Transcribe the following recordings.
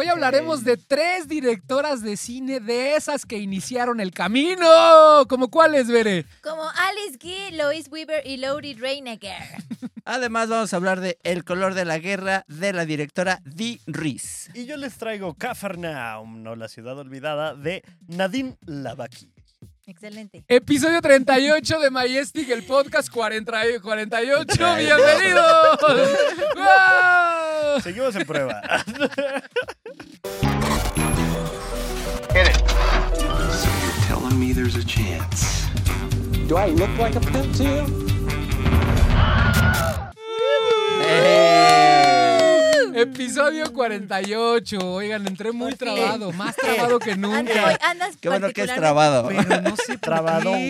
Hoy hablaremos de tres directoras de cine de esas que iniciaron el camino. ¿Como cuáles, Bere? Como Alice Guy, Lois Weaver y Lori Reiniger. Además, vamos a hablar de El color de la guerra de la directora Dee Reese. Y yo les traigo Cafarnaum, no la ciudad olvidada, de Nadine Lavaki. Excelente. Episodio 38 de Majestic, el podcast 40 y 48. ¡Bienvenidos! ¡Wow! Seguimos en prueba. So you're telling me there's a chance? Do I look like a pimp to you? Episodio 48. Oigan, entré muy fin. trabado, más trabado que nunca. andas Qué bueno que es trabado. Pero no sé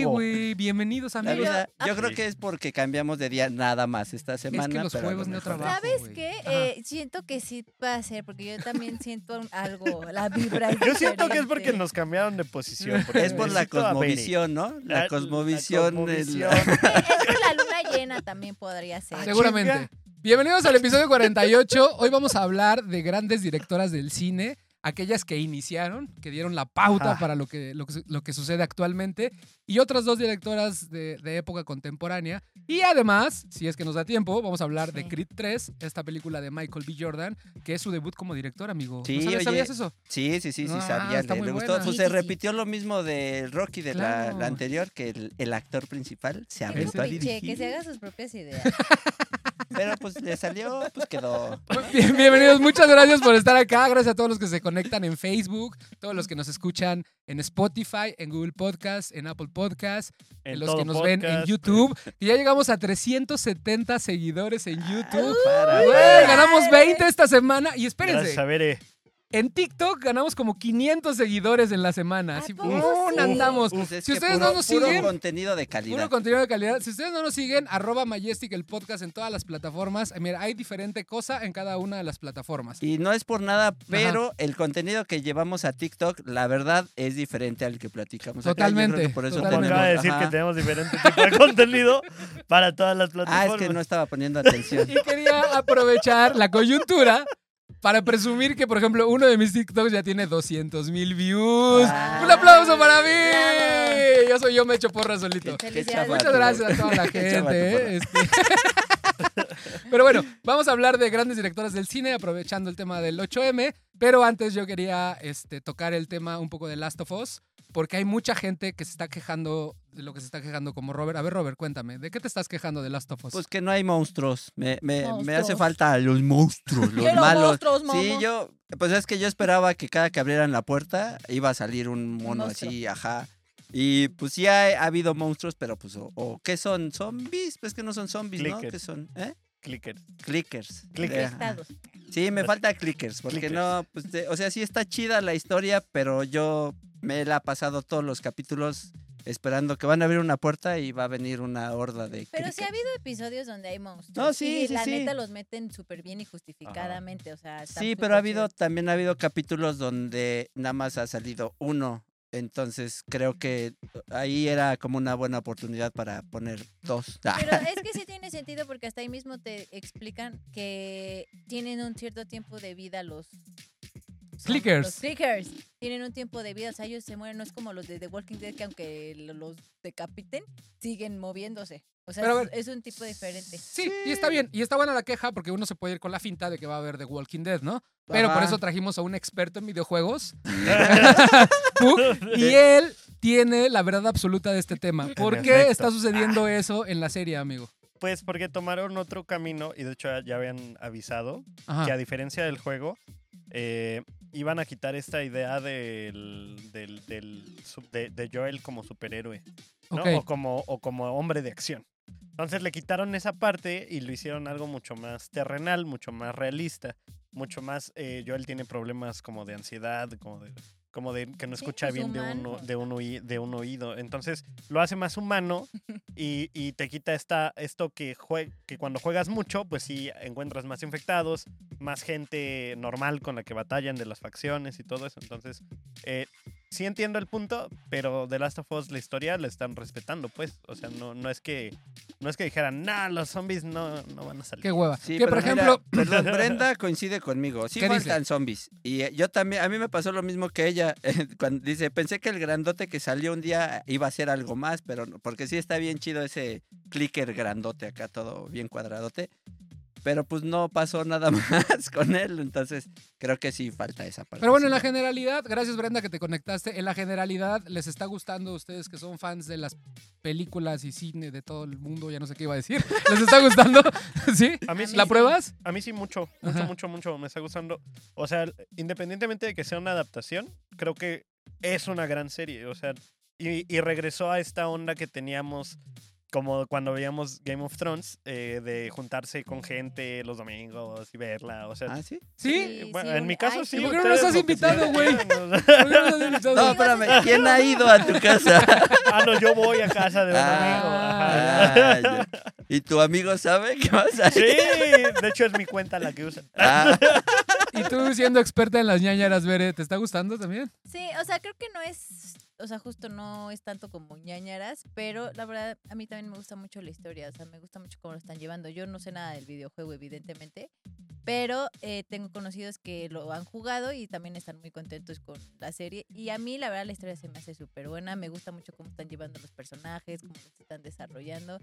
güey. Bienvenidos, La amigos. yo creo Sí. que es porque cambiamos de día nada más esta semana. los pero a lo juegos no trabajan. ¿Sabes qué? Eh, siento que sí va a ser, porque yo también siento algo, la vibra. Yo siento que es porque nos cambiaron de posición. Es por la cosmovisión, ¿no? Ah, La la cosmovisión. Sí, es por la luna llena también podría ser. Seguramente. Bienvenidos al episodio 48. Hoy vamos a hablar de grandes directoras del cine, aquellas que iniciaron, que dieron la pauta Ah. para lo que, lo, que, lo que sucede actualmente, y otras dos directoras de, de época contemporánea. Y además, si es que nos da tiempo, vamos a hablar de. Creed 3, esta película de Michael B. Jordan, que es su debut como director, amigo. Sí, ¿No sabes- oye, ¿Sabías eso? Sí, sí, sí, sí, Ah, sabía. está le, muy le gustó. Pues Sí, se sí, repitió lo mismo de Rocky de la, Claro. la anterior, que el, el actor principal se aventó a pinche, que dirigir. se haga sus propias ideas. Pero pues le salió, pues quedó. Bien- bienvenidos, muchas gracias por estar acá. Gracias a todos los que se conectan en Facebook, todos los que nos escuchan en Spotify, en Google Podcast, en Apple Podcast, en los que nos ven en. YouTube. Y ya llegamos a 370 seguidores en YouTube. Para, Güey, para. ganamos 20 esta semana. Y Gracias espérense, a Bere. En TikTok ganamos como 500 seguidores en la semana. ¿A Así, ¡pum! andamos. Pues es Si que ustedes puro- no nos puro siguen, contenido de calidad. Puro contenido de calidad. Si ustedes no nos siguen, arroba Majestic el podcast en todas las plataformas. Eh, Mira, hay diferente cosa en cada una de las plataformas. Y no es por nada, pero el contenido que llevamos a TikTok, la verdad, es diferente al que platicamos. acá. Yo creo Totalmente, que por eso totalmente. Acaba de tenemos- decir que ajá. tenemos diferente tipo de contenido para todas las Ah, plataformas. es que no estaba poniendo atención. Y quería aprovechar la coyuntura para presumir que, por ejemplo, uno de mis TikToks ya tiene 200 mil views. Ah. ¡Un aplauso para mí! Bravo. Yo soy yo, me echo porra solito. Muchas gracias a toda la gente. ¿eh? Este- Pero bueno, vamos a hablar de grandes directoras del cine, aprovechando el tema del 8M. Pero antes yo quería este, tocar el tema un poco de Last of Us, porque hay mucha gente que se está quejando de lo que se está quejando como Robert. A ver, Robert, cuéntame, ¿de qué te estás quejando de Last of Us? Pues que no hay monstruos. Me, me- me hace Monstruos. falta los monstruos, los Quiero malos. monstruos, Sí, yo, pues es que yo esperaba que cada que abrieran la puerta iba a salir un mono así, ajá. Y pues sí ha, ha habido monstruos, pero pues, o, o ¿qué son? ¿Zombies? Pues que no son zombies, ¿no? Clickers. ¿Qué son? ¿Eh? Clicker. Clickers. Clickers. Sí, me falta clickers, porque Clickers. no, pues, de- o sea, sí está chida la historia, pero yo me la he pasado todos los capítulos esperando que van a abrir una puerta y va a venir una horda de Pero sí ha habido episodios donde hay monstruos. No, sí, y sí, la sí. neta los meten súper bien y justificadamente. O sea, Sí, pero ha habido, también ha habido capítulos donde nada más ha salido uno. Entonces creo que ahí era como una buena oportunidad para poner dos. Pero es que sí tiene sentido porque hasta ahí mismo te explican que tienen un cierto tiempo de vida los Clickers. Los clickers tienen un tiempo de vida, o sea, ellos se mueren, no es como los de The Walking Dead que aunque lo- los decapiten, siguen moviéndose. O sea, es, ver. es un tipo diferente. Sí, y está bien. Y está buena la queja porque uno se puede ir con la finta de que va a haber The Walking Dead, ¿no? Pero por eso trajimos a un experto en videojuegos. Y él tiene la verdad absoluta de este tema. ¿Por En qué efecto. está sucediendo eso en la serie, amigo? Pues porque tomaron otro camino y de hecho ya habían avisado Ajá. que a diferencia del juego, eh, iban a quitar esta idea del, del, del su- de, de Joel como superhéroe, ¿no? O, como, o como hombre de acción. Entonces le quitaron esa parte y lo hicieron algo mucho más terrenal, mucho más realista, mucho más... eh, Joel tiene problemas como de ansiedad, como de, como de que no Sí, escucha pues, bien de un, de, un oí- de un oído. Entonces lo hace más humano y, y te quita esta, esto que, jue- que cuando juegas mucho, pues sí encuentras más infectados, más gente normal con la que batallan de las facciones y todo eso. Entonces, eh, sí entiendo el punto, pero The Last of Us, la historia la están respetando, pues. O sea, no, no es que no es que dijeran, nah, los zombies no, no van a salir. Qué hueva. Sí, que pero por mira, ejemplo, perdón, Brenda coincide conmigo. Sí faltan zombies. Y eh, yo también, a mí me pasó lo mismo que ella. Cuando dice, pensé que el grandote que salió un día iba a ser algo más, pero no, porque sí está bien chido ese clicker grandote acá, todo bien cuadradote. Pero pues no pasó nada más con él, entonces creo que sí falta esa parte. Pero bueno, en la generalidad, gracias Brenda que te conectaste, en la generalidad les está gustando a ustedes que son fans de las películas y cine de todo el mundo, ya no sé qué iba a decir. ¿Les está gustando? ¿Sí? A mí sí. ¿La pruebas? A mí sí mucho, mucho, Ajá. mucho, mucho. Me está gustando. O sea, independientemente de que sea una adaptación, creo que es una gran serie. O sea, y, y regresó a esta onda que teníamos como cuando veíamos Game of Thrones, eh, de juntarse con gente los domingos y verla. O sea, ¿Ah, sí? ¿Sí? bueno, sí, en mi caso ay, sí. ¿Y por qué no nos has invitado, güey? quieran, o sea. ¿Por qué no nos has invitado? No, espérame, ¿quién ha ido a tu casa? Ah, no, yo voy a casa de un amigo. ajá. Ah. ¿Y tu amigo sabe que vas a ir? Sí, de hecho es mi cuenta la que usan. Ah, Y tú siendo experta en las ñañaras, Bere, ¿te está gustando también? Sí, o sea, creo que no es, o sea, justo no es tanto como ñañaras, pero la verdad a mí también me gusta mucho la historia, o sea, me gusta mucho cómo lo están llevando. Yo no sé nada del videojuego, evidentemente, pero eh, tengo conocidos que lo han jugado y también están muy contentos con la serie. Y a mí, la verdad, la historia se me hace súper buena, me gusta mucho cómo están llevando los personajes, cómo los están desarrollando.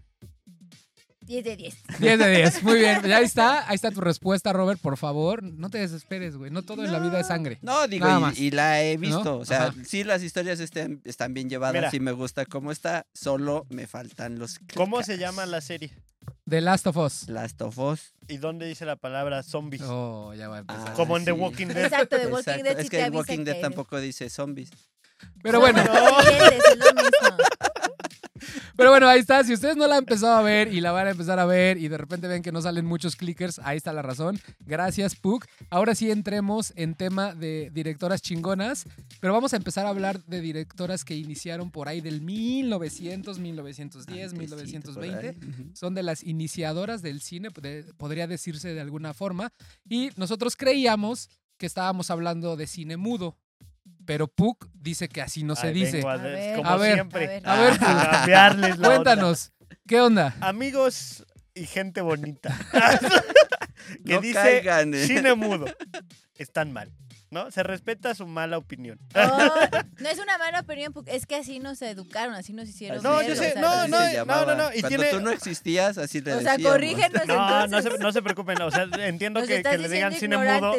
10 de 10. 10 de 10. Muy bien. Ya ahí está. Ahí está tu respuesta, Robert. Por favor, no te desesperes, güey. No todo en la vida es sangre. no, digo, Nada y- más. y, la he visto. ¿No? O sea, Ajá. sí, las historias estén, están bien llevadas, Mira. sí me gusta cómo está, solo me faltan los ¿Cómo se llama la serie? The Last of Us. Last of Us. ¿Y dónde dice la palabra zombies? Oh, ya va a empezar. Ah, Como en The. Walking Dead. Exacto, de Walking Exacto, Dead Es que avisa Walking Dead que- tampoco dice zombies. Pero bueno, rebeldes, es lo mismo. Pero bueno, ahí está. Si ustedes no la han empezado a ver y la van a empezar a ver y de repente ven que no salen muchos clickers, ahí está la razón. Gracias, Puck. Ahora sí entremos en tema de directoras chingonas, pero vamos a empezar a hablar de directoras que iniciaron por ahí del 1900, 1910, Antesito por 1920. ahí, ujú. son de las iniciadoras del cine, podría decirse de alguna forma, y nosotros creíamos que estábamos hablando de cine mudo, pero Puck dice que así no se Ay, dice. a A ver, ver. como A ver. siempre. A A ver. Puck, la onda. cuéntanos, ¿qué onda? Amigos y gente bonita. que No dice caigan, eh. cine mudo. Están mal. ¿No? Se respeta su mala opinión. Oh, no es una mala opinión, porque es que así nos educaron, así nos hicieron No, yo o sé, sea, no, Así no, se no, no, no, y Cuando tiene- tú no existías, así le O sea, decíamos. corrígenos No, entonces. no se, no se preocupen. O sea, entiendo que, que le digan cine mudo.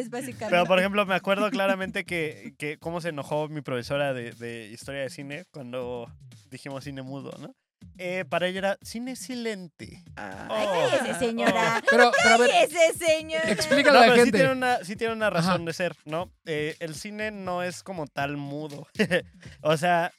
Pero, por ejemplo, me acuerdo claramente que, que cómo se enojó mi profesora de, de historia de cine cuando dijimos cine mudo, ¿no? Eh, para ella era cine silente. Ah, Ay, Oh. cállese, señora. Pero, pero a ver, Cállese, señora. explícale No, a la pero sí gente. tiene una, sí tiene una razón Ajá. de ser, ¿no? Eh, el cine no es como tal mudo. o sea,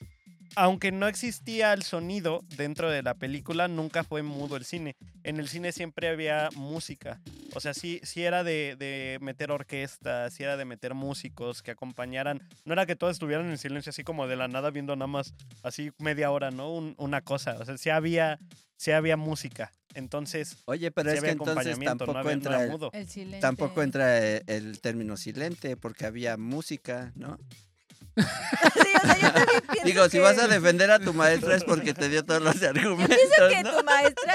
aunque no existía el sonido dentro de la película, nunca fue mudo el cine. En el cine siempre había música. O sea, sí, sí era de, de meter orquesta, sí era de meter músicos que acompañaran. No era que todos estuvieran en silencio así como de la nada viendo nada más así media hora, ¿no? Un- una cosa. O sea, sí había, sí había música. Entonces, Oye, pero sí es que había entonces acompañamiento, no tampoco había- no entra el, mudo. El silencio. tampoco entra eh, el término silente porque había música, ¿no? Sí, o sea, yo también pienso Digo, si que- vas a defender a tu maestra es porque te dio todos los argumentos, Pienso que ¿no? tu maestra.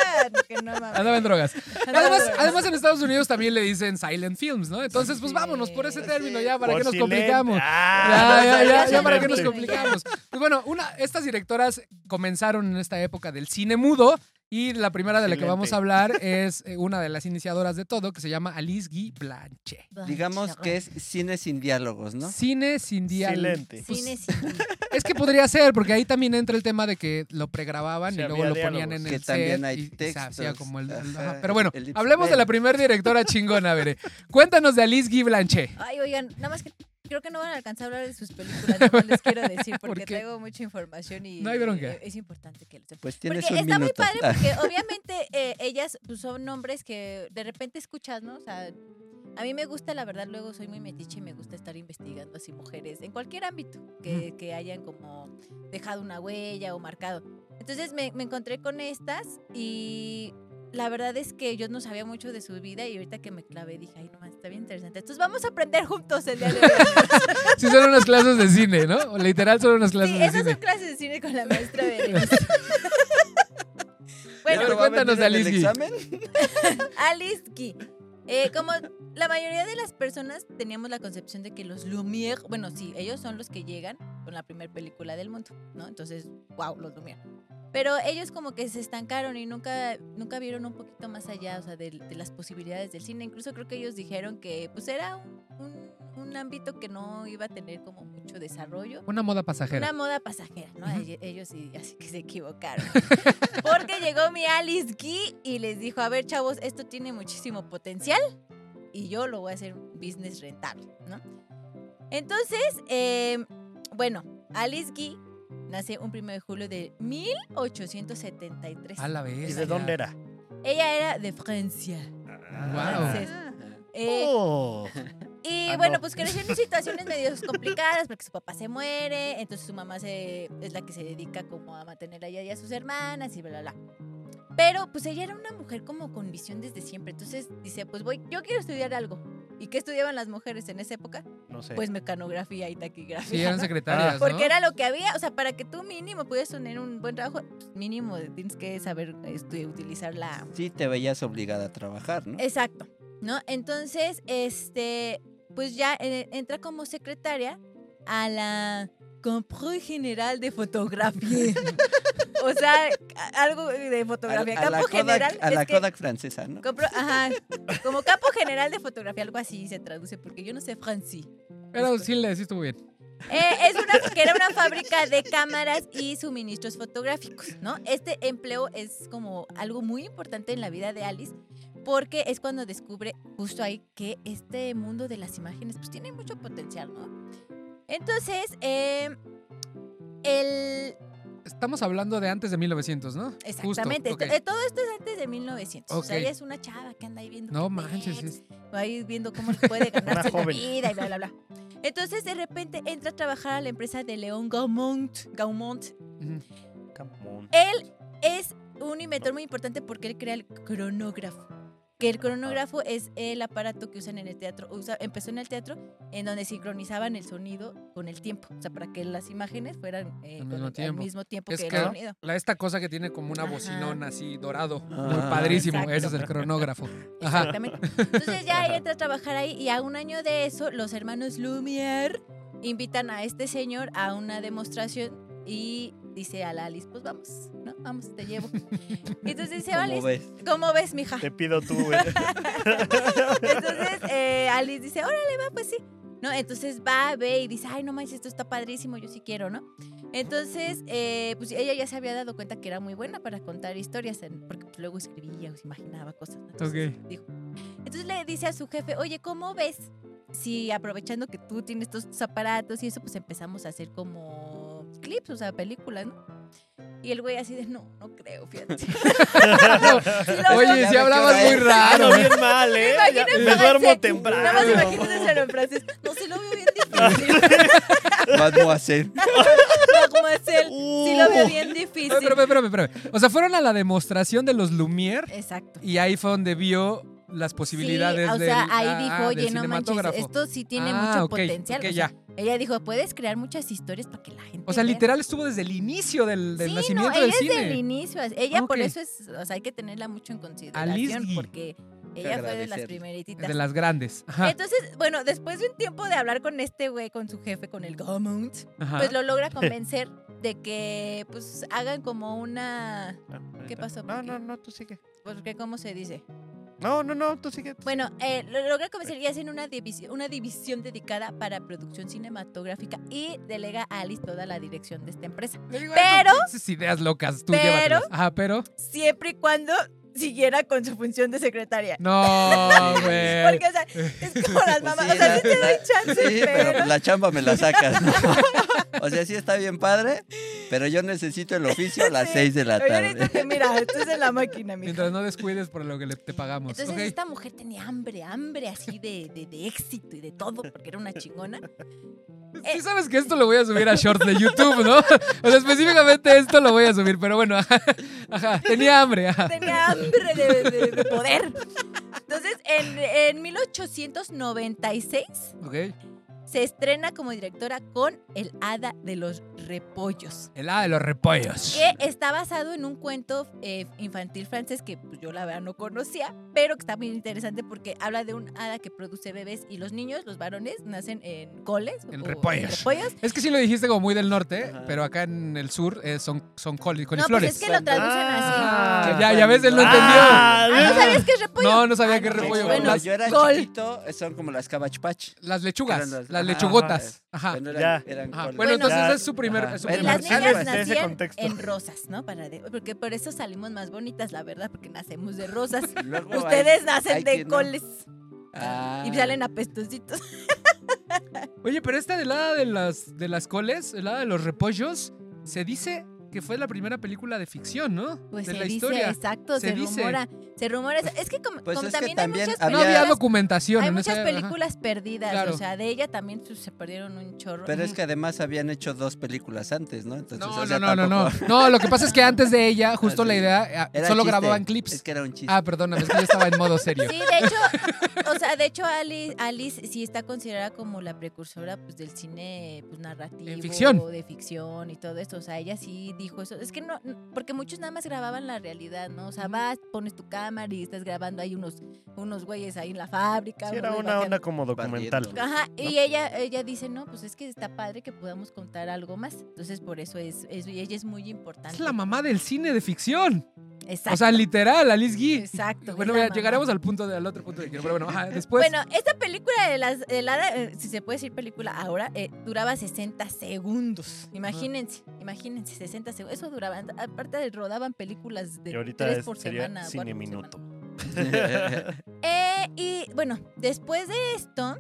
Que no mames. Andaba en drogas. Andaba Además, en drogas. además en Estados Unidos también le dicen silent films, ¿no? Entonces, pues vámonos por ese término ya, ¿para Por qué nos complicamos? Ah, Ya, ya, ya, ya ya, para que nos complicamos. Pues bueno, una, estas directoras comenzaron en esta época del cine mudo y la primera de la que vamos a hablar es eh, una de las iniciadoras de todo que se llama Alice Guy Blanche. Digamos que es cine sin diálogos, ¿no? Cine sin diálogo. Silente. Cine sin- Es que podría ser, porque ahí también entra el tema de que lo pregrababan Sí, y luego había lo ponían en diálogos. el Que set también hay y se textos, hacía como el, el- ajá, ajá. Pero bueno, el lip- hablemos de la primera directora chingona, Bere. Cuéntanos de Alice Guy Blanche. Ay, oigan, nada más que creo que no van a alcanzar a hablar de sus películas, más les quiero decir, ¿Por porque qué? traigo mucha información y No hay bronca. eh, es importante que lo sepan. Pues tienes Porque un está muy minuto. Ah, padre porque obviamente eh, ellas pues, son nombres que de repente escuchas, ¿no? O sea, a mí me gusta, la verdad, luego soy muy metiche y me gusta estar investigando así mujeres en cualquier ámbito que, que hayan como dejado una huella o marcado. Entonces me, me encontré con estas y la verdad es que yo no sabía mucho de su vida y ahorita que me clavé dije, ay, no más, está bien interesante. Entonces vamos a aprender juntos el día de hoy. Sí, son unas clases de cine, ¿no? O Literal son unas clases Sí, de esas cine. son clases de cine con la maestra Berenice. Bueno, ¿Esto va a cuéntanos de Alice examen? Alice Guy. Eh, como la mayoría de las personas teníamos la concepción de que los Lumière, bueno, sí, ellos son los que llegan con la primera película del mundo, ¿no? Entonces, wow, los Lumière. Pero ellos como que se estancaron y nunca, nunca vieron un poquito más allá, o sea, de, de las posibilidades del cine. Incluso creo que ellos dijeron que pues era un, un- un ámbito que no iba a tener como mucho desarrollo. Una moda pasajera. Una moda pasajera, ¿no? Ellos sí, así que se equivocaron. Porque llegó mi Alice Guy y les dijo, a ver, chavos, esto tiene muchísimo potencial y yo lo voy a hacer un business rentable, ¿no? Entonces, eh, bueno, Alice Guy nace un 1 de julio de 1873. A la vez. ¿Y de dónde era? Ella era de Francia. Wow. Francés. Eh, Oh. Y Ah, bueno, no. pues creció en situaciones medio complicadas porque su papá se muere, entonces su mamá se, es la que se dedica como a mantener a ella y a sus hermanas y bla, bla, bla. Pero pues ella era una mujer como con visión desde siempre, entonces dice, pues voy, yo quiero estudiar algo. ¿Y qué estudiaban las mujeres en esa época? No sé. Pues mecanografía y taquigrafía. Sí, eran secretarias, ¿no? Porque era lo que había, o sea, para que tú mínimo pudieras tener un buen trabajo, pues, mínimo tienes que saber este, utilizar la, Sí, te veías obligada a trabajar, ¿no? Exacto, ¿no? Entonces, este, pues ya eh, entra como secretaria a la Compro General de Fotografía. o sea, algo de fotografía. a, a Kodak, general. a es la que Kodak francesa, ¿no? compro- ajá, como campo general de fotografía, algo así se traduce, porque yo no sé francés. Pero sí le decís muy bien. Eh, es una, que era una fábrica de cámaras y suministros fotográficos, ¿no? Este empleo es como algo muy importante en la vida de Alice porque es cuando descubre justo ahí que este mundo de las imágenes pues tiene mucho potencial, ¿no? Entonces, eh, el... Estamos hablando de antes de 1900, ¿no? Exactamente, eh, todo esto es antes de 1900. O sea, ella es una chava que anda ahí viendo... No manches, es- va ahí viendo cómo le puede ganarse la vida y bla, bla, bla. Entonces, de repente, entra a trabajar a la empresa de León Gaumont. Gaumont. Ujú. Camón. Él es un inventor muy importante porque él crea el cronógrafo. Que el cronógrafo es el aparato que usan en el teatro. Usa- empezó en el teatro en donde sincronizaban el sonido con el tiempo. O sea, para que las imágenes fueran eh, Al mismo el- tiempo. al mismo tiempo Es que, que el sonido. la, esta cosa que tiene como una bocinona así dorado, muy Ah, padrísimo. exacto. Ese es el cronógrafo. Ajá. Exactamente. Entonces ya ella entra a trabajar ahí y a un año de eso los hermanos Lumière invitan a este señor a una demostración y dice a la Alice, pues vamos, ¿no? Vamos, te llevo. Y entonces dice, ¿Cómo Alice, ves? ¿cómo ves, mija? Te pido tú, güey. Entonces eh, Alice dice, órale, va, pues sí. ¿No? Entonces va, ve y dice, ay, no manches, esto está padrísimo, yo sí quiero, ¿no? Entonces, eh, pues ella ya se había dado cuenta que era muy buena para contar historias, en- porque pues, luego escribía o se imaginaba cosas. ¿no? Entonces, Ok. dijo- entonces le dice a su jefe, oye, ¿cómo ves? Si aprovechando que tú tienes estos aparatos y eso, pues empezamos a hacer como clips, o sea, películas, ¿no? Y el güey así de, no, no creo, fíjate. Sí Oye, si hablabas muy raro. Ando bien mal, ¿eh? Me duermo temprano. Nada más imagínense en francés. No, se lo veo bien difícil. Mademoiselle. Mademoiselle, sí lo veo bien difícil. Espérame, espérame, espérame. O sea, fueron a la demostración de los Lumière Exacto. y ahí fue donde vio las posibilidades sí, o sea, del, ahí ah, dijo, oye, no manches, esto sí tiene Ah, mucho potencial. ok, o sea, ya. Ella dijo, puedes crear muchas historias para que la gente O sea, vea". literal estuvo desde el inicio del, del sí, nacimiento no, del ella cine. es del inicio. Ella por eso es, o sea, hay que tenerla mucho en consideración porque ella fue de las primeritas. De las grandes. Ajá, Entonces, bueno, después de un tiempo de hablar con este güey, con su jefe, con el Gaumont, pues lo logra convencer de que pues hagan como una ¿Qué pasó, No, no, no, tú sigue. porque cómo se dice No, no, no, tú sigue. bueno eh, lo logra y hacen una división una división dedicada para producción cinematográfica y delega a Alice toda la dirección de esta empresa digo, pero- "Ay, tus pinches ideas locas, tú pero-. Ajá, pero. siempre y cuando siguiera con su función de secretaria No, güey. porque o sea es como las Pues mamás sí, o sea la- sí te doy chance Sí, pero, pero la chamba me la sacas. ¿no? O sea, sí está bien padre, pero yo necesito el oficio a las Sí, 6 de la tarde. que mira esto es en la máquina mija. Mientras no descuides por lo que le, te pagamos. Entonces esta mujer tenía hambre, hambre así de, de, de éxito y de todo, porque era una chingona. Sí sabes que esto lo voy a subir a shorts de YouTube, ¿no? O sea, específicamente esto lo voy a subir, pero bueno, ajá, ajá, tenía hambre, ajá. Tenía hambre de, de- de poder. Entonces, en, en 1896 Ok. Se estrena como directora con El Hada de los Repollos. El hada de los repollos. Que está basado en un cuento eh, infantil francés que pues, yo la verdad no conocía, pero que está muy interesante porque habla de un hada que produce bebés y los niños, los varones, nacen en coles. En o repollos. repollos. Es que sí lo dijiste como muy del norte, Ajá. pero acá en el sur eh, son, son coli- No, pues coliflores. es que lo traducen Ah, así. ya, ya ves, él no entendió. Ah, Ah, ¿no sabías qué es repollo? No, no sabía Ah, que no, repollo. Bueno, Cuando yo era col. chiquito, son como las Cabbage Patch. Las lechugas, las- las lechugotas. Ajá. Pero eran- Ya. eran Ajá. Bueno, Bueno, entonces Ya. es su primer. Es su Bueno, primer- las niñas ese nacían contexto. en rosas, ¿no? Para de- porque por eso salimos más bonitas, la verdad, porque nacemos de rosas. Luego hay- Ustedes nacen hay de no. coles Ah. y salen apestositos. Oye, pero esta del hada de las, de las coles, el hada de los repollos, se dice que fue la primera película de ficción, ¿no? Pues de se la dice, historia. exacto, Se se, dice. Se rumora. Es que como, Pues como es que también, hay muchas había- No había películas, documentación hay en muchas esa- ajá. películas perdidas, Claro. o sea, de ella también se perdieron un chorro. Pero es que además habían hecho dos películas antes, ¿no? Entonces, No, o sea, no, no, no, no. lo que pasa es que antes de ella, justo Ah, la idea, eh, Era solo grababan clips. Es que era un chiste. Ah, perdóname, es que yo estaba en modo serio. Sí, de hecho, o sea, de hecho Alice, Alice sí está considerada como la precursora pues del cine pues narrativo, En ficción. de ficción y todo esto, o sea, ella sí dijo eso. Es que no porque muchos nada más grababan la realidad, ¿no? O sea, vas, pones tu cámara y estás grabando hay unos unos güeyes ahí en la fábrica. Sí, era una onda como documental. Ajá, y ella, ella dice, no, pues es que está padre que podamos contar algo más. Entonces, por eso es, es y ella es muy importante. Es la mamá del cine de ficción. Exacto. O sea, literal, Alice Guy. Exacto, Bueno, mamá. llegaremos al punto de, al otro punto de quiero, pero bueno, ajá, después. Bueno, esta película de las de la- eh, si se puede decir película ahora, eh, duraba 60 segundos. Imagínense, imagínense, 60 segundos. Eso duraba. Aparte rodaban películas de Y ahorita tres es- por sería semana. cine minuto. semana. Eh, y bueno, después de esto.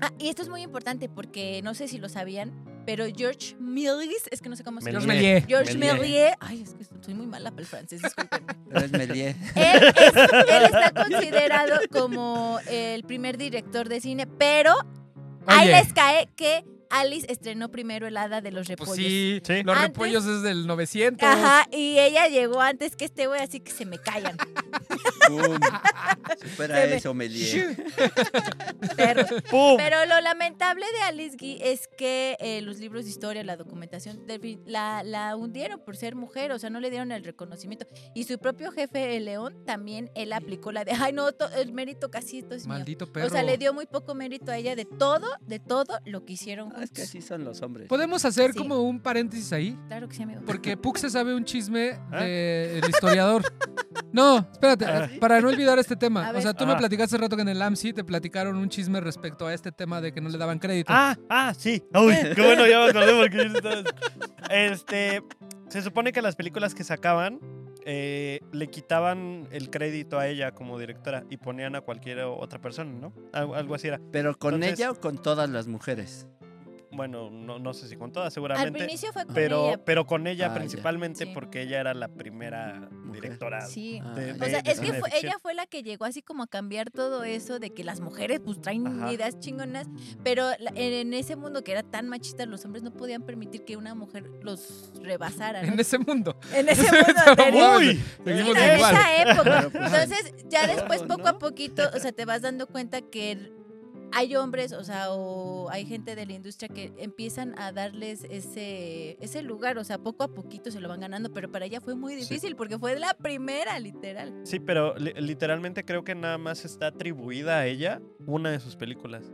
Ah, y esto es muy importante porque no sé si lo sabían, pero George Méliès, es que no sé cómo se George llama. Méliès. George Méliès. Ay, es que soy muy mala para el francés, discúlpenme. Es Méliès. Él, es- él está considerado como el primer director de cine, pero ahí les cae que Alice estrenó primero El Hada de los Repollos. Pues sí, Sí. los Antes- repollos es del 900. Ajá, y ella llegó antes que este güey, así que se me callan. Pum. Supera me- eso, perros. ¡Pum! Pero lo lamentable de Alice Guy es que eh, los libros de historia, la documentación, la, la hundieron por ser mujer, o sea, no le dieron el reconocimiento. Y su propio jefe, el León, también él aplicó la de, ay, no, to- el mérito casi esto es mío. Maldito perro. O sea, le dio muy poco mérito a ella de todo, de todo lo que hicieron Ah, es que así son los hombres. ¿Podemos hacer Sí. como un paréntesis ahí? Claro que sí, amigo. Porque Puck se sabe un chisme ¿Ah? del historiador. No, espérate. Para no olvidar este tema. O sea, tú me platicaste hace rato que en el AMSI te platicaron un chisme respecto a este tema de que no le daban crédito. Ah, ah, sí. Uy, qué bueno, ya me acordé porque yo estaba... Este, se supone que las películas que sacaban eh, le quitaban el crédito a ella como directora y ponían a cualquier otra persona, ¿no? Algo, algo así era. ¿Pero con Entonces- ella o con todas las mujeres? Bueno, no, no sé si con todas, Al seguramente. inicio fue con Pero, ella. pero con ella Ah, principalmente Sí. porque ella era la primera directora. Sí. Ah, de- O de- sea, de es que fue- ella fue la que llegó así como a cambiar todo eso de que las mujeres pues traen Ajá. ideas chingonas, pero la- en, ese mundo que era tan machista, los hombres no podían permitir que una mujer los rebasara. ¿no? En ese mundo. En ese mundo anterior. Uy, seguimos en igual. esa época. Pues, Entonces, ya después, poco a poquito, o sea, te vas dando cuenta que hay hombres, o sea, o hay gente de la industria que empiezan a darles ese, ese lugar, o sea, poco a poquito se lo van ganando, pero para ella fue muy Sí. difícil porque fue la primera, literal. Sí, pero li- literalmente creo que nada más está atribuida a ella una de sus películas.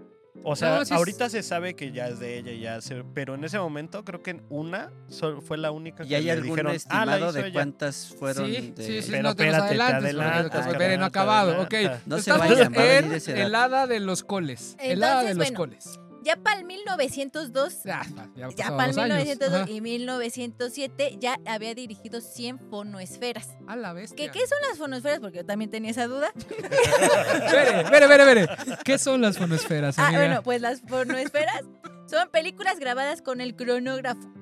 O sea, No, sí es- ahorita se sabe que ya es de ella, ya se, pero en ese momento creo que en una sol- fue la única que ¿Y hay le algún dijeron, "Ah, estimado hizo de ella". cuántas fueron? Sí, de- sí, sí, Pero no te espérate, te adelantas, pues, cabrón, espere, no ha te acabado. Ok, adelantas. No se vayan, va a venir en ese dato. el hada de los coles. el hada de Entonces, los bueno, coles. Ya para el 1902, Ya, ya, ya pasaban para el los años. 1902 Ajá. y 1907 ya había dirigido 100 fonoesferas. A la bestia. ¿Qué, ¿Qué son las fonoesferas? Porque yo también tenía esa duda. Espere, espere, espere, espere. ¿Qué son las fonosferas, Ah, amiga? bueno, pues las fonoesferas son películas grabadas con el cronógrafo.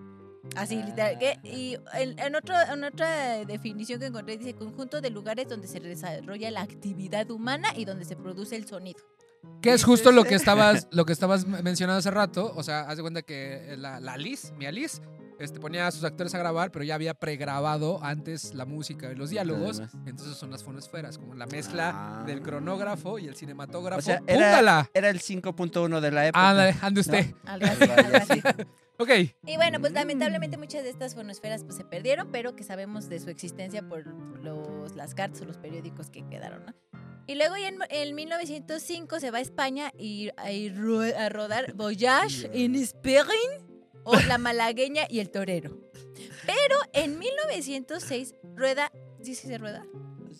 Así, literal. que- y en, en otro, en otra definición que encontré dice conjunto de lugares donde se desarrolla la actividad humana y donde se produce el sonido. Que es justo lo que estabas, lo que estabas mencionando hace rato. O sea, haz de cuenta que la, la Alice, mi Alice, este, ponía a sus actores a grabar, pero ya había pregrabado antes la música y los diálogos. Entonces son las fonosferas, como la mezcla Ah. del cronógrafo y el cinematógrafo. O sea, era, ¡Púngala! era el 5.1 de la época. Ándale, ande usted. Algo así, algo así. Ok. Y bueno, pues lamentablemente muchas de estas fonosferas pues, se perdieron, pero que sabemos de su existencia por los, las cartas o los periódicos que quedaron, ¿no? Y luego ya en, en 1905 se va a España y, y ro- a rodar Voyage en Spain o La Malagueña y El Torero. Pero en 1906 rueda, ¿sí sí se rueda?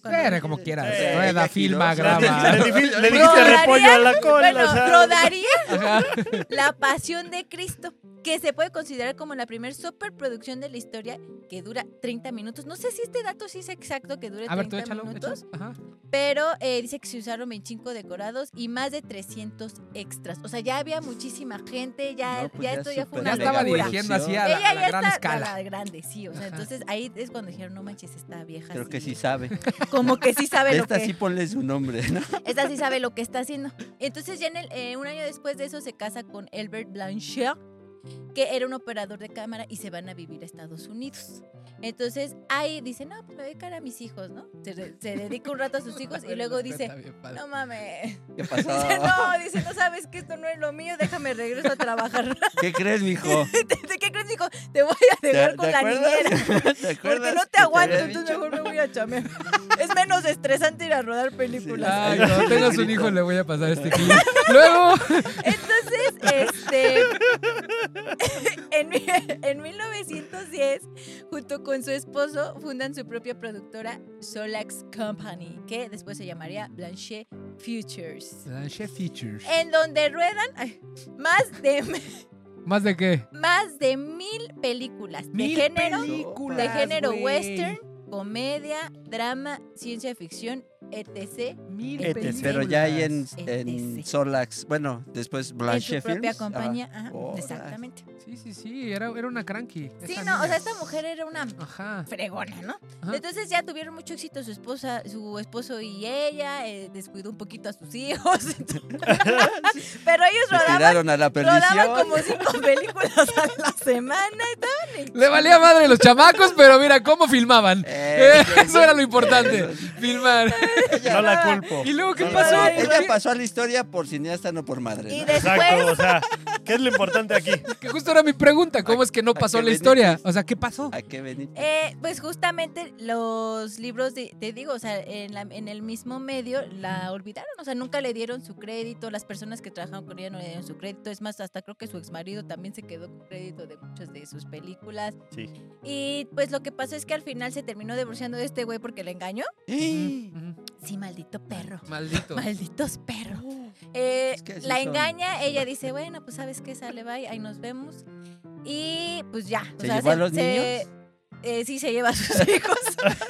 Era como quieras. Sí, Rueda, filma, graba. Le, di- le Rodaría- diste repollo a la cola. Bueno, o sea, rodaría Ajá. La Pasión de Cristo, que se puede considerar como la primer superproducción de la historia que dura 30 minutos. No sé si este dato sí es exacto que dure A ver, tú 30 échalo. minutos. Ajá. pero eh, dice que se usaron 25 decorados y más de 300 extras. O sea, ya había muchísima gente, ya, No, pues ya ya esto ya fue una Ya estaba locura. dirigiendo así a la, Ella a la ya gran está escala. a la grande, sí. O sea, Ajá. entonces ahí es cuando dijeron, no manches, esta vieja. Creo que sí sabe. Como que sí sabe lo Esta que... sí ponle su nombre, ¿no? Esta sí sabe lo que está haciendo. Entonces ya en el, eh, un año después de eso se casa con Albert Blanchet, que era un operador de cámara y se van a vivir a Estados Unidos. Entonces ahí dice, no, pues me voy a dedicar a mis hijos, ¿no? Se, dedica un rato a sus hijos y luego dice, no mames. ¿Qué pasó? Dice, no, dice, no sabes que esto no es lo mío, déjame regreso a trabajar. ¿Qué crees, mijo? ¿De qué crees, hijo? Te voy a dejar con la niñera. Porque no te aguanto, entonces mejor me voy a chamear. Es menos estresante ir a rodar películas. Ay, cuando tengas un hijo le voy a pasar este clip. Luego, Entonces, este. en, mi- en 1910, junto con su esposo, fundan su propia productora Solax Company, que después se llamaría Blanchet Futures. Chef Features. En donde ruedan ay, más de, ¿Más de qué? más de mil películas de género, películas, de género western, comedia, drama, ciencia ficción, etc. Etc. Pero ya hay en, en Solax, bueno, después En Blanche su propia Films. compañía. Ajá, órale. exactamente. Sí, sí, sí, era, era una cranky. Sí, no, o sea, esta mujer era una Ajá. fregona, ¿no? Ajá. Entonces ya tuvieron mucho éxito su esposa, su esposo y ella, eh, descuidó un poquito a sus hijos. Pero ellos Se rodaban, a la rodaban como cinco películas a la semana. estaban Le valía madre los chamacos, pero mira cómo filmaban. Eh, Eso era lo importante, filmar. no la culpo. ¿Y luego qué No pasó? Ella pasó a la historia por cineasta, no por madre. Y ¿no? después, Exacto, o sea, ¿qué es lo importante aquí? Que justo era mi pregunta, ¿cómo ¿A- es que no pasó la historia? O sea, ¿qué pasó? ¿A qué veniste? eh, pues justamente los libros, de, te digo, o sea, en, la- en el mismo medio la olvidaron, o sea, nunca le dieron su crédito, las personas que trabajaron con ella no le dieron su crédito, es más, hasta creo que su exmarido también se quedó con crédito de muchas de sus películas. Sí. Y pues lo que pasó es que al final se terminó divorciando de este güey porque le engañó. Ujú. Sí, maldito perro. Maldito. Malditos perros. Eh, Es que la son. engaña, ella dice, bueno, pues sabes qué, sale, bye, ahí nos vemos. Y pues ya. o ¿Se sea, llevó a los niños? eh, sí, se lleva a sus hijos.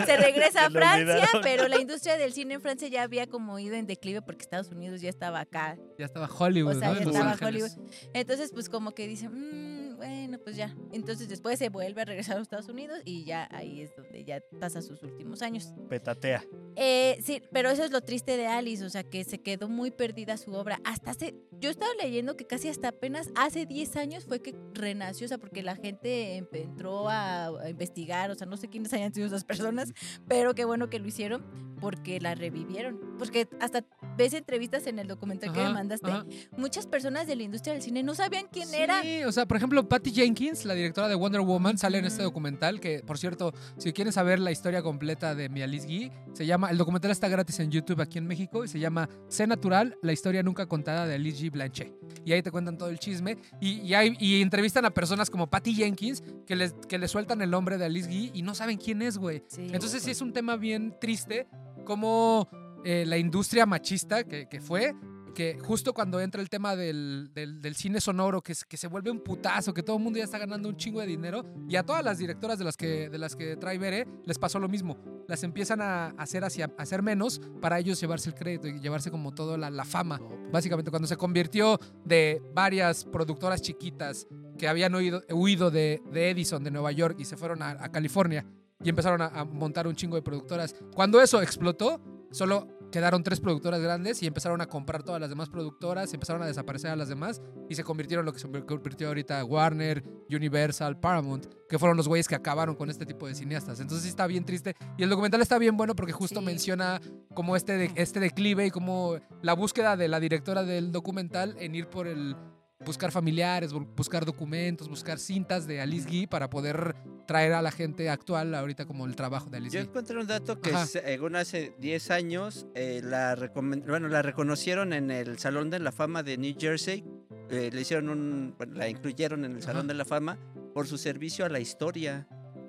se regresa a Se Francia, pero la industria del cine en Francia ya había como ido en declive porque Estados Unidos ya estaba acá. Ya estaba Hollywood, O sea, ¿no? ya estaba Ángeles. Entonces, pues como que dicen, "Mm, bueno, pues ya. Entonces después se vuelve a regresar a los Estados Unidos y ya ahí es donde ya pasa sus últimos años. Petatea. Eh, sí, pero eso es lo triste de Alice, o sea, que se quedó muy perdida su obra. Hasta hace, yo estaba leyendo que casi hasta apenas hace 10 años fue que renació, o sea, porque la gente entró a, a investigar, o sea, no sé quiénes hayan sido esas personas, pero qué bueno que lo hicieron porque la revivieron. Porque hasta ves entrevistas en el documental que Ajá, me mandaste, ajá. muchas personas de la industria del cine no sabían quién era. Sí, o sea, por ejemplo, Patty Jenkins, la directora de Wonder Woman, sale en este documental que, por cierto, si quieren saber la historia completa de mi Alice Guy, se llama, el documental está gratis en YouTube aquí en México y se llama Sé Natural, la historia nunca contada de Alice G. Blanchet. Y ahí te cuentan todo el chisme y, y, hay- y entrevistan a personas como Patty Jenkins que les, que le sueltan el nombre de Alice Guy y no saben quién es, güey. Sí. Entonces sí es un tema bien triste como eh, la industria machista que, que fue, que justo cuando entra el tema del, del- del cine sonoro, que, se vuelve un putazo, que todo el mundo ya está ganando un chingo de dinero, y a todas las directoras de las que, de las que trae Bere les pasó lo mismo. Las empiezan a hacer, hacia, a hacer menos para ellos llevarse el crédito y llevarse como toda la, la fama. Básicamente cuando se convirtió de varias productoras chiquitas que habían huido, huido de, de Edison, de Nueva York, y se fueron a, a California y empezaron a, a montar un chingo de productoras. Cuando eso explotó, solo quedaron tres productoras grandes y empezaron a comprar todas las demás productoras, empezaron a desaparecer a las demás y se convirtieron en lo que se convirtió ahorita Warner, Universal, Paramount, que fueron los güeyes que acabaron con este tipo de cineastas. Entonces sí está bien triste. Y el documental está bien bueno porque justo Sí. menciona como este, de- este declive y como la búsqueda de la directora del documental en ir por el buscar familiares, bu- buscar documentos, buscar cintas de Alice Guy para poder traer a la gente actual ahorita como el trabajo de Alice Yo Guy. encontré un dato que Ajá. según hace 10 años eh, la, bueno, la reconocieron en el Salón de la Fama de New Jersey. Eh, le hicieron un, bueno, la incluyeron en el Salón Ajá. de la Fama por su servicio a la historia.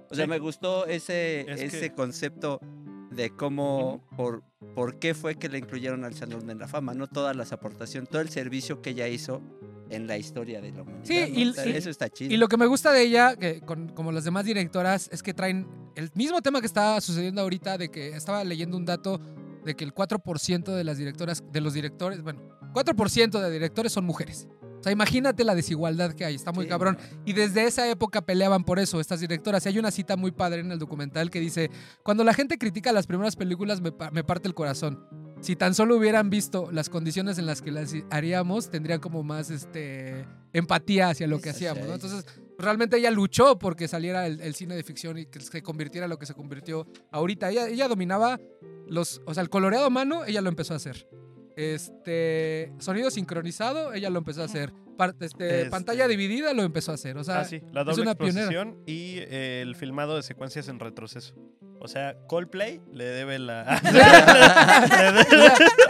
O sea, Sí. me gustó ese, Es ese que- concepto de cómo, por, por qué fue que la incluyeron al Salón de la Fama, no todas las aportaciones, todo el servicio que ella hizo en la historia de la humanidad. Sí, ¿no? y- O sea, y- eso está chido. Y lo que me gusta de ella, que con- como las demás directoras, es que traen el mismo tema que está sucediendo ahorita, de que estaba leyendo un dato de que el 4% de las directoras, de los directores, bueno, 4% de directores son mujeres. O sea, imagínate la desigualdad que hay, está muy Sí, cabrón. Y desde esa época peleaban por eso, estas directoras. Y hay una cita muy padre en el documental que dice, cuando la gente critica las primeras películas me parte el corazón. Si tan solo hubieran visto las condiciones en las que las haríamos, tendrían como más este, empatía hacia lo que hacíamos. ¿no? Entonces, realmente ella luchó porque saliera el, el cine de ficción y que se convirtiera en lo que se convirtió ahorita. Ella, ella dominaba los, o sea, el coloreado a mano, ella lo empezó a hacer. Este sonido sincronizado, ella lo empezó a hacer. Este, Este- Pantalla dividida lo empezó a hacer. O sea, Ah, sí, la es doble una pionera. exposición y eh, el filmado de secuencias en retroceso. O sea, Coldplay le debe la...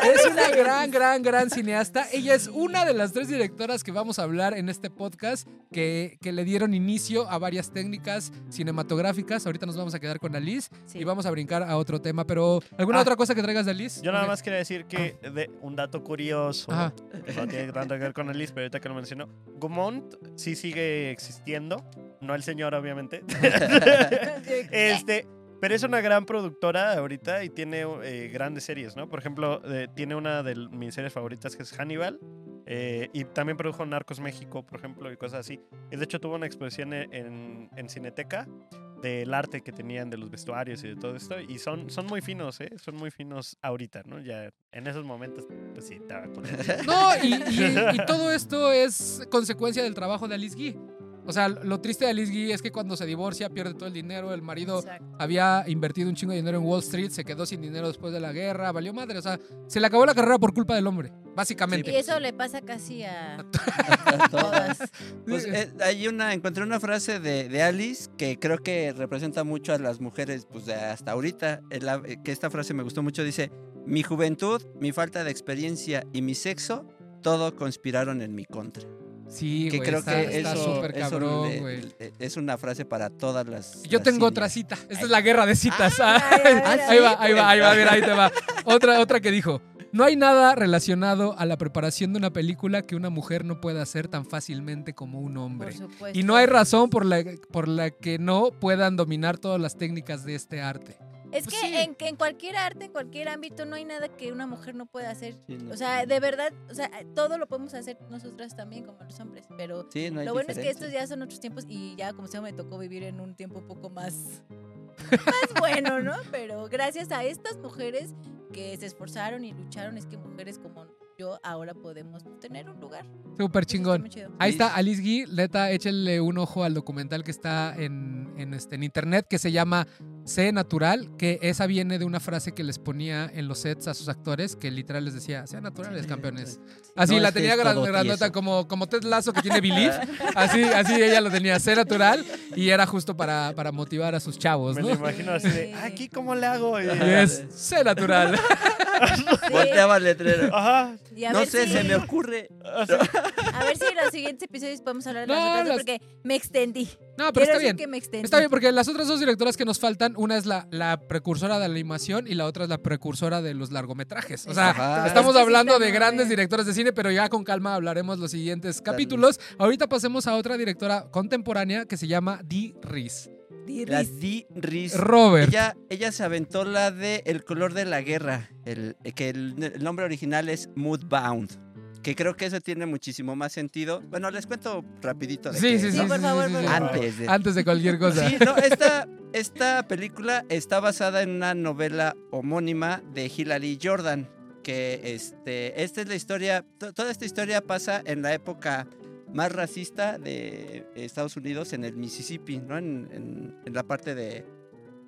Es una gran, gran, gran cineasta. Ella es una de las tres directoras que vamos a hablar en este podcast que, que le dieron inicio a varias técnicas cinematográficas. Ahorita nos vamos a quedar con Alice Sí. y vamos a brincar a otro tema. Pero, ¿alguna Ah. otra cosa que traigas de Alice? Yo nada más quería decir que de un dato curioso, Ajá. no tiene tanto que ver con Alice, pero ahorita que lo mencionó, Gaumont sí sigue existiendo, no el señor obviamente, este, pero es una gran productora ahorita y tiene eh, grandes series, ¿no? Por ejemplo, eh, tiene una de mis series favoritas que es Hannibal. eh, y también produjo Narcos México, por ejemplo, y cosas así. Y de hecho tuvo una exposición en, en, en Cineteca del arte que tenían de los vestuarios y de todo esto. Y son, muy finos, ¿eh? Son muy finos ahorita, ¿no? Ya en esos momentos, pues sí, estaba con No, y todo esto es consecuencia del trabajo de Alice Guy. O sea, lo triste de Alice Guy es que cuando se divorcia pierde todo el dinero. El marido Exacto. había invertido un chingo de dinero en Wall Street, se quedó sin dinero después de la guerra, valió madre. O sea, se le acabó la carrera por culpa del hombre, básicamente. Y eso le pasa casi a A todas. Pues, eh, hay una, encontré una frase de, de Alice que creo que representa mucho a las mujeres, pues de hasta ahorita, el la- eh, que esta frase me gustó mucho, dice, mi juventud, mi falta de experiencia y mi sexo, todo conspiraron en mi contra. Sí, que creo está, que está eso, cabrón, güey. le- es una frase para todas las... Yo las tengo otra cita. Esta es la guerra de citas. Ah, a ver, a ver, ahí va, ahí va, ahí va, mira, ahí te va. Otra, otra que dijo. No hay nada relacionado a la preparación de una película que una mujer no pueda hacer tan fácilmente como un hombre. Por supuesto. Y no hay razón por la, por la que no puedan dominar todas las técnicas de este arte. Es Pues que sí. en, que en cualquier arte, en cualquier ámbito, no hay nada que una mujer no pueda hacer. Sí, no, O sea, de verdad, o sea, todo lo podemos hacer nosotras también, como los hombres. Pero sí, no hay lo bueno es que estos ya son otros tiempos y ya, como se me tocó vivir en un tiempo un poco más, más bueno, ¿no? Pero gracias a estas mujeres que se esforzaron y lucharon, es que mujeres como yo ahora podemos tener un lugar. Súper está chingón. chido. Ahí está Alice Guy, neta, échenle un ojo al documental que está en, en, este, en internet que se llama Sé Natural, que esa viene de una frase que les ponía en los sets a sus actores, que literal les decía, sean naturales, campeones. Así No la estés tenía gran- grandota como, como Ted Lazo que tiene Believe, así, así ella lo tenía, Sé Natural, y era justo para, para motivar a sus chavos, Me ¿no? lo imagino así de. ¿aquí cómo le hago? Y- Y es Sé Natural. Volteaba el letrero. Ajá. Y a No ver sé, si, se me ocurre. A ver si en los siguientes episodios podemos hablar de No, las otras dos, las- porque me extendí. No, pero Quiero está bien. que me extendí. Está bien, porque las otras dos directoras que nos faltan, una es la, la precursora de la animación y la otra es la precursora de los largometrajes. O sea, Ajá. estamos Es que sí hablando de grandes bien. directoras de cine, pero ya con calma hablaremos los siguientes Dale. capítulos. Ahorita pasemos a otra directora contemporánea que se llama Dee Reese. La Dee Reese. Robert. Ella, ella se aventó la de El color de la guerra, el, que el, el nombre original es Moodbound. que creo que eso tiene muchísimo más sentido. Bueno, les cuento rapidito de Sí, sí, sí. Antes de... Antes de cualquier cosa. Sí, no, esta, esta película está basada en una novela homónima de Hilary Jordan, que este, esta es la historia, to- toda esta historia pasa en la época más racista de Estados Unidos, en el Mississippi, ¿no? en, en- en la parte de,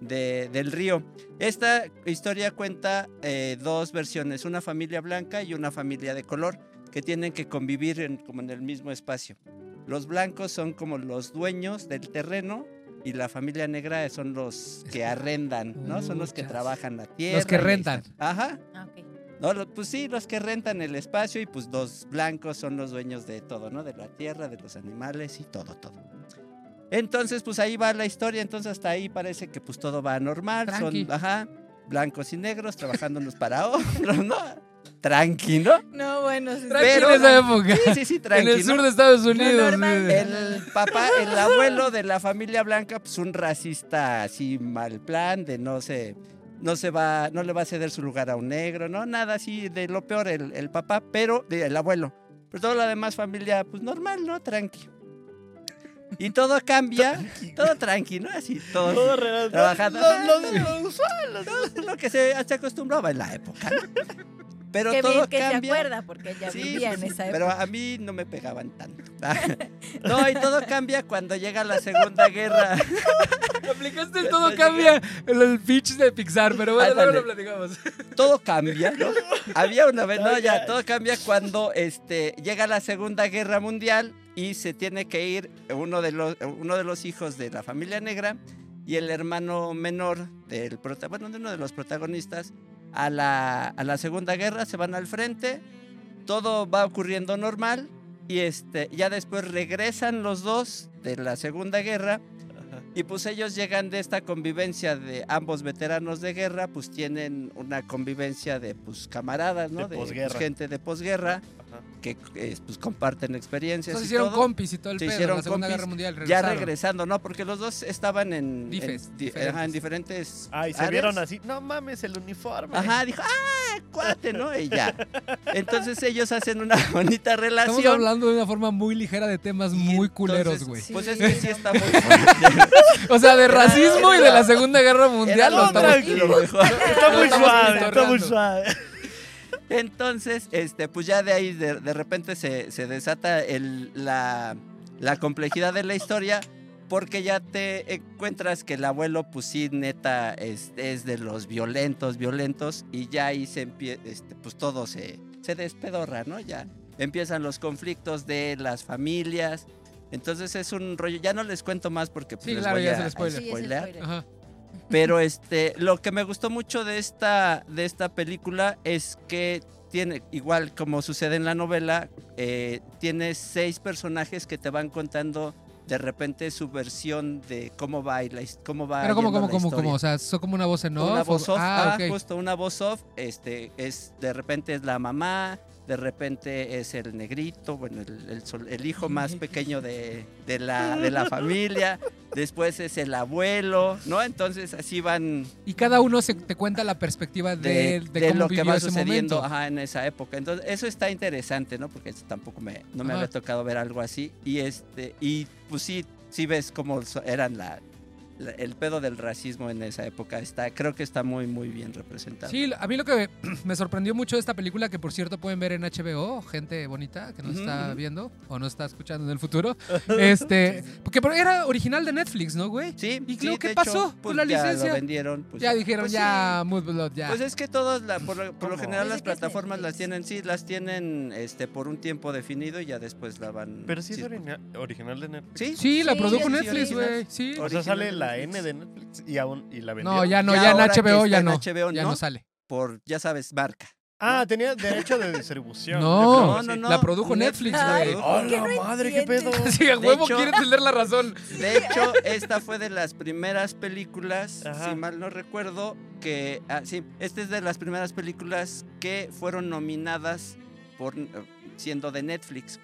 de- del río. Esta historia cuenta eh, dos versiones, una familia blanca y una familia de color, que tienen que convivir en- como en el mismo espacio. Los blancos son como los dueños del terreno y la familia negra son los que arrendan, ¿no? Son los que trabajan la tierra. Los que rentan. Ajá. Ah, ok. No, pues sí, los que rentan el espacio y pues los blancos son los dueños de todo, ¿no? De la tierra, de los animales y todo, todo. Entonces, pues ahí va la historia, entonces hasta ahí parece que pues todo va normal, Tranqui. son, ajá, blancos y negros trabajando unos para otros, ¿no? Tranqui, ¿no? No, bueno, sí. Pero- en esa época. Sí, sí, sí, tranqui, en el sur de Estados Unidos. El papá, el abuelo de la familia blanca, pues un racista así mal plan, de no se, no se va, no le va a ceder su lugar a un negro, no, nada así de lo peor el, el papá, pero de- el abuelo. Pero toda la demás familia, pues normal, ¿no? Tranqui. Y todo cambia, todo tranqui, ¿no? Así, todo, Todo. Lo, lo- lo usual. todo lo que se, se acostumbraba en la época, ¿no? Pero Qué todo bien que cambia. se acuerda, porque ella Sí, vivía pues en esa Pero época. a mí no me pegaban tanto. No, y todo cambia cuando llega la Segunda Guerra. Aplicaste el todo cambia el, el pitch de Pixar, pero bueno, luego lo platicamos. Todo cambia, ¿no? Había una vez, no, ya, todo cambia cuando este, llega la Segunda Guerra Mundial y se tiene que ir uno de los, uno de los hijos de la familia negra y el hermano menor del prota- bueno, de uno de los protagonistas a la, a la Segunda Guerra, se van al frente, todo va ocurriendo normal y este, ya después regresan los dos de la Segunda Guerra y pues ellos llegan de esta convivencia de ambos veteranos de guerra, pues tienen una convivencia de pues camaradas, ¿no? De pues, gente de posguerra Ajá. que eh, pues comparten experiencias Entonces y hicieron todo. compis y todo el Se pedo en hicieron la Segunda compis, Guerra Mundial. ya regresando, ¿no? Porque los dos estaban en, Difes, en, di- diferentes. ajá, en diferentes Ay, se áreas. vieron así. No mames, el uniforme. Ajá, dijo, ¡ah, cuate, ¿no? Y ya. Entonces ellos hacen una bonita Estamos relación. hablando de una forma muy ligera de temas y muy culeros, güey. Sí. Pues es que sí está muy. O sea, de racismo y de la Segunda Guerra Mundial Era lo estamos... Está muy Estamos suave, está muy suave. Entonces, este, pues ya de ahí de, de repente se, se desata el, la, la complejidad de la historia porque ya te encuentras que el abuelo, pues sí, neta, es, es de los violentos, violentos y ya ahí se empieza, este, pues todo se, se despedorra, ¿no? Ya empiezan los conflictos de las familias. Entonces es un rollo, ya no les cuento más porque pues, Sí, les claro, voy ya a. Sí, spoiler. Pero este, lo que me gustó mucho de esta, de esta película es que tiene, igual como sucede en la novela, eh, tiene seis personajes que te van contando de repente su versión de cómo va y la, cómo va. Pero la como, historia. como, o sea, son como una voz en off. una voz off, Ah, ah, justo una voz off, este, es, de repente es la mamá, de repente es el negrito, bueno, el, el sol- el hijo más pequeño de, de la, de la familia, después es el abuelo, ¿no? Entonces así van Y cada uno se te cuenta la perspectiva de, de, cómo lo que va ese sucediendo ajá, en esa época. Entonces, eso está interesante, ¿no? Porque eso tampoco me, no me Ajá. había tocado ver algo así. Y este, y pues sí, sí ves cómo eran la- el pedo del racismo en esa época. Está, creo que está muy, muy bien representado. Sí, a mí lo que me sorprendió mucho de esta película, que por cierto pueden ver en HBO, gente bonita que nos está viendo o nos está escuchando en el futuro, este, porque por- era original de Netflix, ¿no, güey? Sí, ¿Y sí, qué pasó hecho, con pues la ya licencia? lo vendieron. pues, ya dijeron, pues ya, sí. Mood Blood, ya. Pues es que todos, la- por, lo- por lo ¿Cómo? general, las plataformas las tienen, sí, las tienen este, por un tiempo definido y ya después la van. Pero sí es sí. original de Netflix. Sí, sí, la produjo sí, Netflix, güey. Sí. O sea, sale original la N de Netflix y aún y la vendió. No, ya no, Ya ya, en HBO ya en no. HBO, ya ¿no? no sale. por, ya sabes, marca. Ah, tenía derecho de distribución. No, no, no. La produjo Netflix, güey. ¡Oh, ¿por qué la no madre, qué pedo! Sí, a De huevo hecho- quiere tener la razón. De hecho, esta fue de las primeras películas, Ajá. si mal no recuerdo, que... Ah, sí, esta es de las primeras películas que fueron nominadas por eh, siendo de Netflix.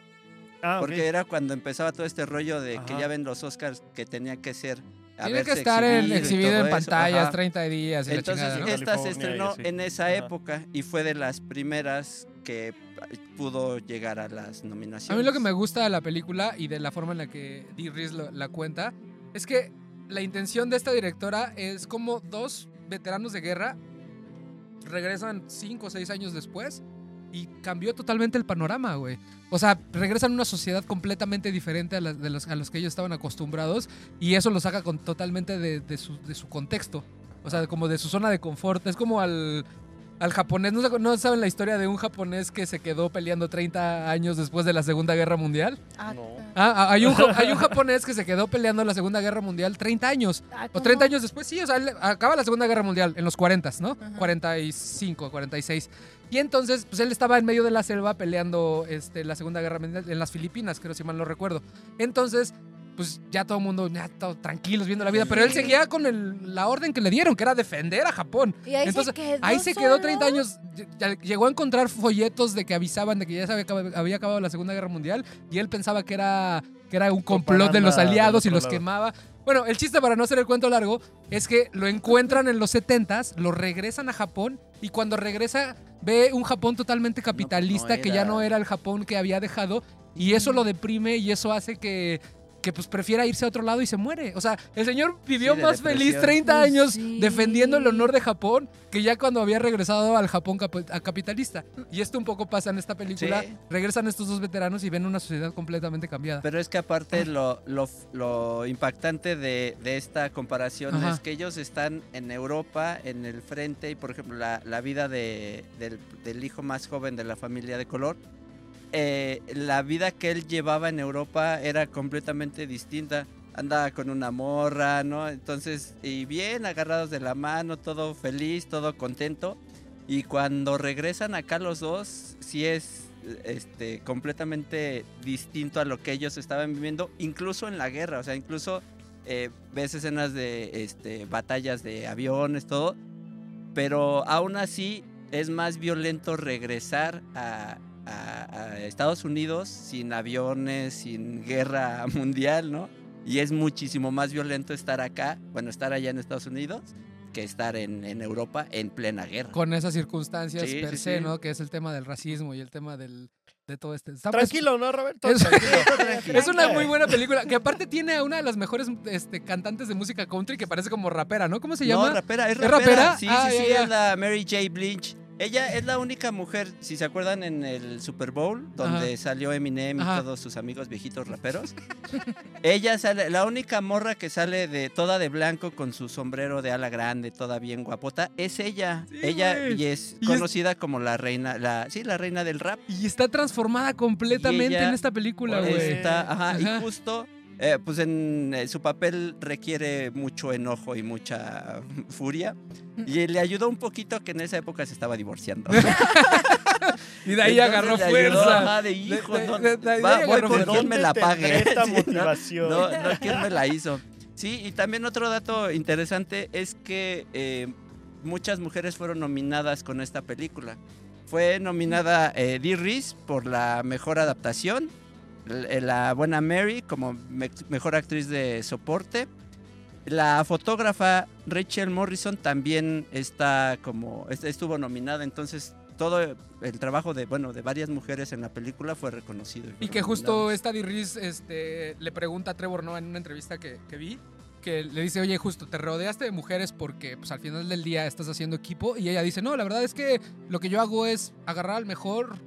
Ah. Porque era cuando empezaba todo este rollo de que ya ven los Oscars que tenía que ser... Tiene que estar en, exhibido en pantallas, ajá. 30 días y Entonces, la chingada, ¿no? esta se estrenó en esa Ajá. época y fue de las primeras que que pudo llegar a las nominaciones. A mí lo que me gusta de la película y de la forma en la que Dee Reese lo- la cuenta es que la intención de esta directora es como dos veteranos de guerra regresan cinco o seis años después y cambió totalmente el panorama, güey. O sea, regresan a una sociedad completamente diferente a, la- de los, a los que ellos estaban acostumbrados y eso lo saca con, totalmente de, de su, de su contexto. O sea, como de su zona de confort. Es como al, al japonés. ¿No, se- ¿No saben la historia de un japonés que se quedó peleando 30 años después de la Segunda Guerra Mundial? Ah, No. Ah, ah, hay, un, ja- hay un japonés que se quedó peleando la Segunda Guerra Mundial 30 años. ah, O ¿cómo? 30 años después, sí, o sea, él acaba la Segunda Guerra Mundial en los 40, ¿no? Ajá. 45, 46. Y entonces, pues él estaba en medio de la selva peleando este, la Segunda Guerra Mundial en las Filipinas, creo, si mal no recuerdo. Entonces, pues ya todo el mundo, ya todo tranquilos viendo la vida, pero él seguía con el- la orden que le dieron, que era defender a Japón. Y ahí Entonces, se quedó. Ahí se quedó solo. 30 años. Llegó a encontrar folletos de que avisaban de que ya se había, acab- había acabado la Segunda Guerra Mundial y él pensaba que era, que era un complot de los aliados y los quemaba. Bueno, el chiste para no hacer el cuento largo es que lo encuentran en los 70s, lo regresan a Japón y cuando regresa ve un Japón totalmente capitalista que ya no era el Japón que había dejado y eso lo deprime y eso hace que que pues prefiera irse a otro lado y se muere. O sea, el señor vivió Sí, más feliz depresión. 30 Pues años sí. defendiendo el honor de Japón que ya cuando había regresado al Japón a capitalista. Y esto un poco pasa en esta película. Sí. Regresan estos dos veteranos y ven una sociedad completamente cambiada. Pero es que aparte lo, lo, lo impactante de, de esta comparación Ajá. es que ellos están en Europa, en el frente, y por ejemplo la, la vida de- del, del hijo más joven de la familia de color, eh, la vida que él llevaba en Europa era completamente distinta. Andaba con una morra, ¿no? Entonces, y bien agarrados de la mano, todo feliz, todo contento. Y cuando regresan acá los dos, sí es este, completamente distinto a lo que ellos estaban viviendo, incluso en la guerra. O sea, incluso eh, ves escenas de este, batallas de aviones, todo. Pero aún así es más violento regresar a, a- a Estados Unidos sin aviones, sin guerra mundial, ¿no? Y es muchísimo más violento estar acá, bueno, estar allá en Estados Unidos, que estar en, en Europa en plena guerra. Con esas circunstancias Sí, per sí, se, sí. ¿no? Que es el tema del racismo y el tema del, de todo este. Tranquilo, ¿no, Roberto? Es- Tranquilo. Es una muy buena película, que aparte tiene a una de las mejores este, cantantes de música country que parece como rapera, ¿no? ¿Cómo se llama? No, rapera, es ¿Es rapera. rapera? Sí, Ah, sí, sí, ya. es la Mary J. Blige. Ella es la única mujer, si se acuerdan, en el Super Bowl, donde salió Eminem y Ajá. todos sus amigos viejitos raperos. Ella sale, la única morra que sale de toda de blanco con su sombrero de ala grande, toda bien guapota, es ella. Sí, ella y es Y es- conocida como la reina, la, sí, la reina del rap. Y está transformada completamente en esta película, güey. Está, ajá, Ajá. y justo, eh, pues en eh, su papel requiere mucho enojo y mucha furia. Y le ayudó un poquito que en esa época se estaba divorciando. Y de ahí Entonces agarró le ayudó, fuerza. ajá, de hijo, de- no, de- de ahí va, agarró voy por quién me la ¿Dónde pague. esta Sí, ¿no? motivación? No, no, quién me la hizo. Sí, y también otro dato interesante es que eh, muchas mujeres fueron nominadas con esta película. Fue nominada eh, Dee Reese por la mejor adaptación, la buena Mary como me- mejor actriz de soporte. La fotógrafa Rachel Morrison también está como est- estuvo nominada, entonces todo el trabajo de bueno de varias mujeres en la película fue reconocido. Y que justo esta Reese, este, le pregunta a Trevor Noah en una entrevista que, que vi, que le dice, oye, justo, te rodeaste de mujeres porque pues, al final del día estás haciendo equipo. Y ella dice, no, la verdad es que lo que yo hago es agarrar al mejor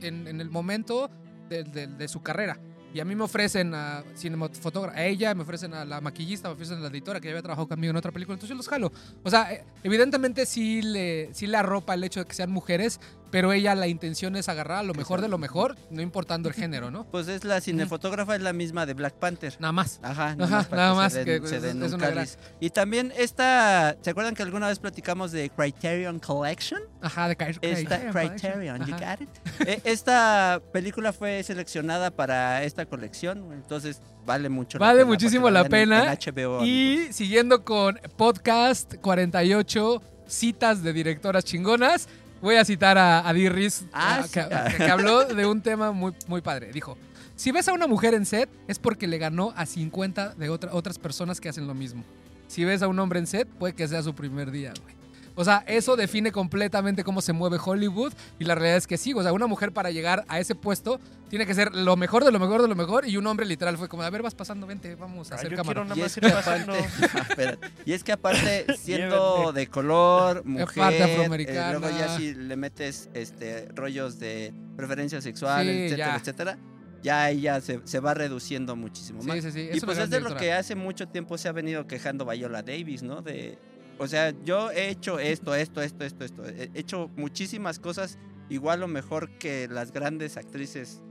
en, en el momento de, su carrera. Y a mí me ofrecen a cinematógrafa, a ella me ofrecen a la maquillista, me ofrecen a la editora que ya había trabajado conmigo en otra película, entonces yo los jalo. O sea, eh, evidentemente sí le, sí le arropa el hecho de que sean mujeres, pero ella la intención es agarrar a lo mejor de lo mejor, no importando el género, ¿no? Pues es la cinefotógrafa, es la misma de Black Panther. Nada más. Ajá, Ajá, para nada más den- que se es- den es un una. Y también esta, ¿se acuerdan que alguna vez platicamos de Criterion Collection? Ajá, de caer. Esta, Criterion, you got it. Eh, Esta película fue seleccionada para esta colección, entonces vale mucho Vale la pena. muchísimo para la en- pena. en HBO, amigos. Y siguiendo con podcast 48, citas de directoras chingonas, voy a citar a, a Dee Reese, Ah, que, que habló de un tema muy, muy padre. Dijo, si ves a una mujer en set, es porque le ganó a 50 de otra- otras personas que hacen lo mismo. Si ves a un hombre en set, puede que sea su primer día, güey. O sea, eso define completamente cómo se mueve Hollywood y la realidad es que sí, o sea, una mujer para llegar a ese puesto tiene que ser lo mejor de lo mejor de lo mejor y un hombre literal fue como, a ver, vas pasando, vente, vamos a hacer yo cámara. quiero nada Y más es y es que aparte, siendo de color, mujer, parte eh, afroamericana. luego ya si le metes este rollos de preferencia sexual, Sí, etcétera, ya. etcétera, ya ella se, se va reduciendo muchísimo más. Sí, sí, sí. y pues es de lo que hace mucho tiempo se ha venido quejando Viola Davis, ¿no? De, o sea, yo he hecho esto, esto, esto, esto, esto. He hecho muchísimas cosas igual o mejor que las grandes actrices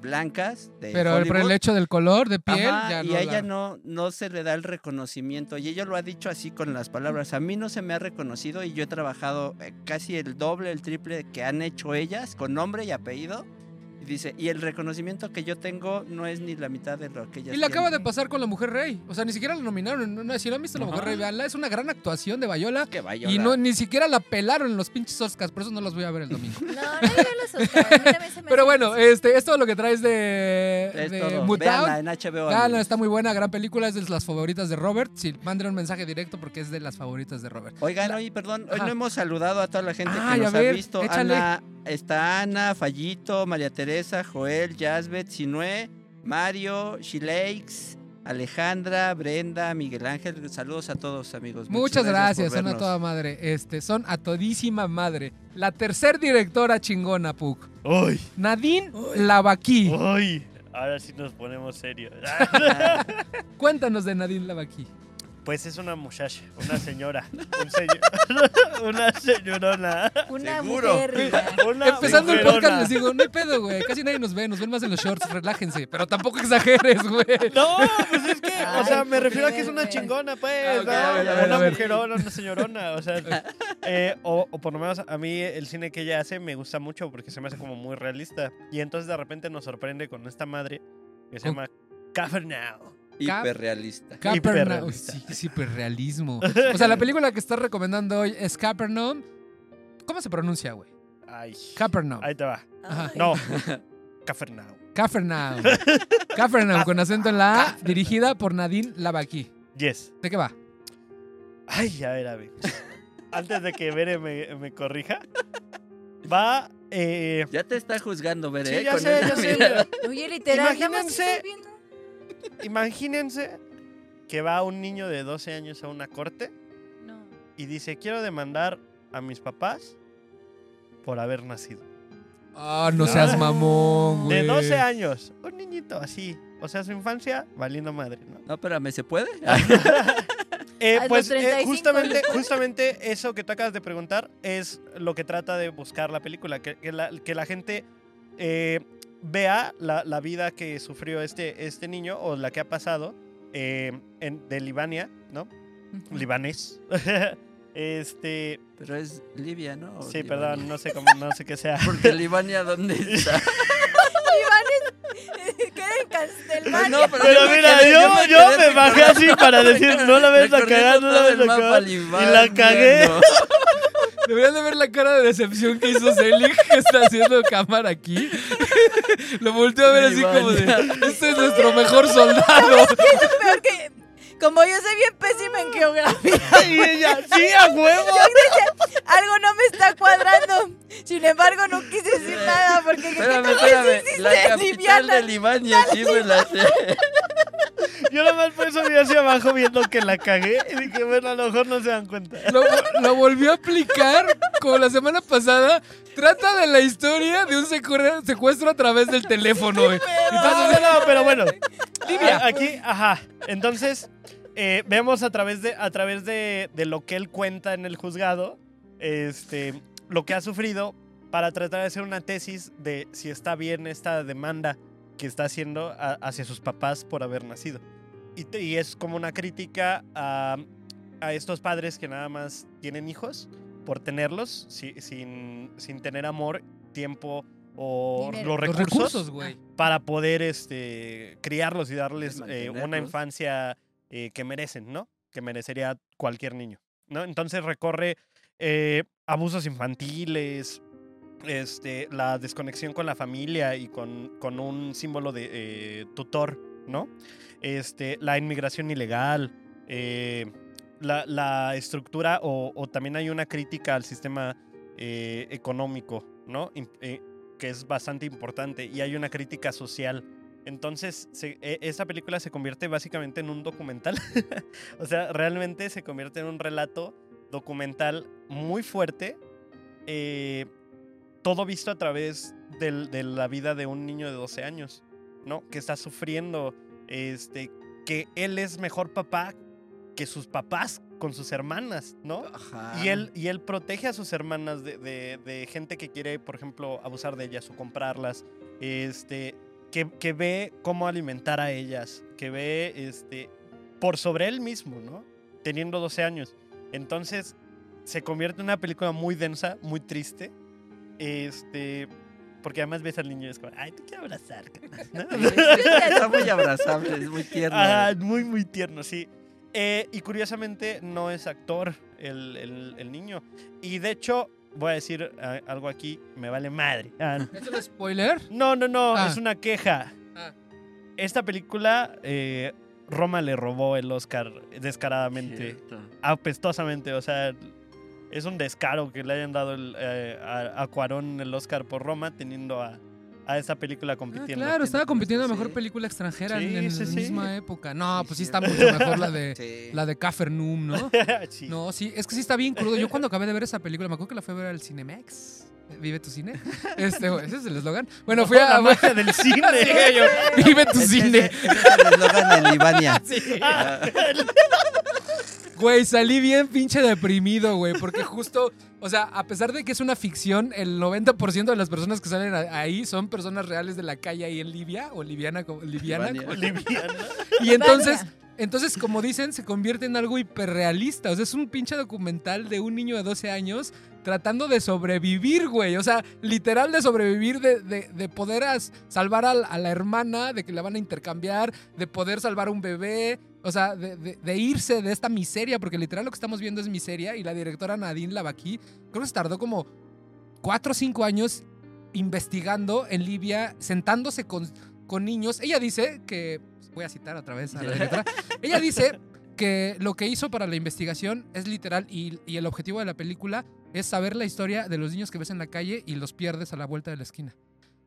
blancas de Pero el hecho del color de piel, Ajá, ya y no a ella la- no, no se le da el reconocimiento. Y ella lo ha dicho así con las palabras. A mí no se me ha reconocido y yo he trabajado eh, casi el doble, el triple que han hecho ellas con nombre y apellido. Y dice, y el reconocimiento que yo tengo no es ni la mitad de lo que ellas Y le acaba de tienen". pasar con La Mujer Rey. O sea, ni siquiera la nominaron. No, no, si no han visto La Mujer. Rey, veanla. Es una gran actuación de Viola. Que Y Viola- no, ni siquiera la pelaron en los pinches Oscars. Por eso no los voy a ver el domingo. No, nadie ve los Oscars. a mí también se me Pero bueno, este, es todo lo que traes de, es de. Véanla en HBO. Amigos. está muy buena, gran película, es de las favoritas de Robert. Sí, manden un mensaje directo porque es de las favoritas de Robert. Oigan, oye, perdón, hoy no hemos saludado a toda la gente que nos ver, ha visto. échale. Ana, está Ana, Fallito, María Teresa, Joel, Jasbet, Sinue, Mario, Shileix, Alejandra, Brenda, Miguel Ángel. Saludos a todos, amigos. Muchas gracias, son a toda madre. Este, son a todísima madre. La tercer directora chingona, Puck. ¡Uy! Nadine Lavaki. ¡Uy! Ahora sí nos ponemos serios. Cuéntanos de Nadine Lavaki. Pues es una muchacha, una señora, un señor, una señorona, Una Seguro. mujer. una Empezando el podcast les digo, no hay pedo, güey. Casi nadie nos ve, nos ven más en los shorts, relájense. Pero tampoco exageres, güey. No, pues es que, o sea, me refiero a que es una chingona, pues, Ah, ¿no? ver, ver, una mujerona, una señorona, o sea, eh, o, o por lo menos a mí el cine que ella hace me gusta mucho porque se me hace como muy realista. Y entonces de repente nos sorprende con esta madre que se llama Hiperrealista. Capernaum. Hiperrealista. Sí, es hiperrealismo. O sea, la película que estás recomendando hoy es Capernaum. ¿Cómo se pronuncia, güey? Ay, Capernaum. ahí te va. Ajá. No, Capernaum. Capernaum. Capernaum, con acento en la A, dirigida por Nadine Lavaki. Yes. ¿De qué va? Ay, a ver, a ver. Antes de que Bere me, me corrija, va. Eh, Ya te está juzgando, Bere. sí, ¿eh? ya Con sé, esa ya sé. mirada. Oye, literal, nada más Imagínense- estoy viendo. Imagínense que va un niño de 12 años a una corte No. y dice: Quiero demandar a mis papás por haber nacido. Ah, no seas mamón, güey. De 12 años. Un niñito así. O sea, su infancia valiendo madre, ¿no? No, espérame, ¿se puede? Eh, pues eh, 35 justamente, justamente eso que tú acabas de preguntar es lo que trata de buscar la película, que, que la, que la gente eh, vea la, la vida que sufrió este, este niño o la que ha pasado eh, en, de Libania, ¿no? Libanés. este, Pero es Libia, ¿no? Sí, Libania. perdón, no sé cómo, no sé qué sea. Porque Libania, ¿dónde está? Castelvania. No, pero Pero yo mira, quedé- yo, me yo quedé me bajé así para decir, no la ves a Recorriendo cagar, no la ves el a mapa cagar. Libania, Y la cagué. ¿no? Deberían de ver la cara de decepción que hizo Selig, que está haciendo cámara aquí. Lo volteó a ver así como de, este es nuestro mejor soldado. Peor que. Como yo soy bien pésima en geografía, Y ella, sí, a huevo. algo no me está cuadrando. Sin embargo, no quise decir nada porque. ¿qué Espérame, espérame. La capital sí me la sé. Yo nada más por eso vi hacia abajo viendo que la cagué y dije, bueno, a lo mejor no se dan cuenta. Lo, lo volvió a aplicar como la semana pasada. Trata de la historia de un secuestro a través del teléfono, güey. No, no, no, pero bueno. Livia. Aquí, ajá. Entonces, eh, vemos a través, de, a través de, de lo que él cuenta en el juzgado, este, lo que ha sufrido para tratar de hacer una tesis de si está bien esta demanda que está haciendo a- hacia sus papás por haber nacido. Y, te- y es como una crítica a, a estos padres que nada más tienen hijos por tenerlos si- sin, sin tener amor, tiempo o Dinero. los Los recursos, recursos, güey. para poder este, criarlos y darles eh, una infancia eh, que merecen, ¿no? Que merecería cualquier niño, ¿no? Entonces recorre eh, abusos infantiles, este, la desconexión con la familia y con, con un símbolo de eh, tutor, ¿no? Este, la inmigración ilegal, eh, la, la estructura o, también hay una crítica al sistema eh, económico, ¿no? Que es bastante importante y hay una crítica social. Entonces, se- e- esta película se convierte básicamente en un documental. o sea, realmente se convierte en un relato documental muy fuerte, eh, todo visto a través del- de la vida de un niño de 12 años, ¿no? Que está sufriendo, este, que él es mejor papá que sus papás con sus hermanas, ¿no? Ajá. Y él, y él protege a sus hermanas de, de- de gente que quiere, por ejemplo, abusar de ellas o comprarlas. Este, que, que ve cómo alimentar a ellas. Que ve este, por sobre él mismo, ¿no? Teniendo 12 años. Entonces, se convierte en una película muy densa, muy triste. Este. Porque además ves al niño y es como, ay, te quiero abrazar. carnal", ¿no? Está muy abrazable, es muy tierno. Ajá, muy, muy tierno, sí. Eh, y curiosamente no es actor el, el- el niño. Y de hecho, voy a decir ah, algo aquí, me vale madre. Ah, ¿Es un spoiler? no, no, no, Ah. es una queja. Ah. Esta película, eh, Roma le robó el Oscar descaradamente, Cierto. apestosamente. O sea, es un descaro que le hayan dado el, eh, a, a Cuarón el Oscar por Roma, teniendo a, a esta película Ah, compitiendo. claro, estaba compitiendo a Sí. mejor película extranjera en- Sí, en, sí, la sí. misma época. No, Sí, pues sí sí. está mucho mejor la de Sí. la de Cafarnaum, ¿no? Sí. No, sí, es que sí está bien crudo. Yo cuando acabé de ver esa película, me acuerdo que la fui a ver al Cinemex. Vive tu cine. Este, ese es el eslogan. Bueno, fui No, a la magia del cine. Sí, yo, Vive tu cine. ese- ese es el eslogan en Libania. Ah, Güey, salí bien pinche deprimido, güey, porque justo, o sea, a pesar de que es una ficción, el 90% de las personas que salen a- ahí son personas reales de la calle ahí en Libia, o liviana, como, liviana. Como- Liviana. y entonces, entonces, como dicen, se convierte en algo hiperrealista. O sea, es un pinche documental de un niño de 12 años tratando de sobrevivir, güey. O sea, literal de sobrevivir, de, de- de poder as- salvar al- a, la hermana, de que la van a intercambiar, de poder salvar a un bebé. O sea, de, de- de irse de esta miseria, porque literal lo que estamos viendo es miseria. Y la directora Nadine Lavaki, creo que se tardó como 4 o 5 años investigando en Libia, sentándose con, con niños. Ella dice que, voy a citar otra vez a la directora, ella dice que lo que hizo para la investigación es literal y, y el objetivo de la película es saber la historia de los niños que ves en la calle y los pierdes a la vuelta de la esquina.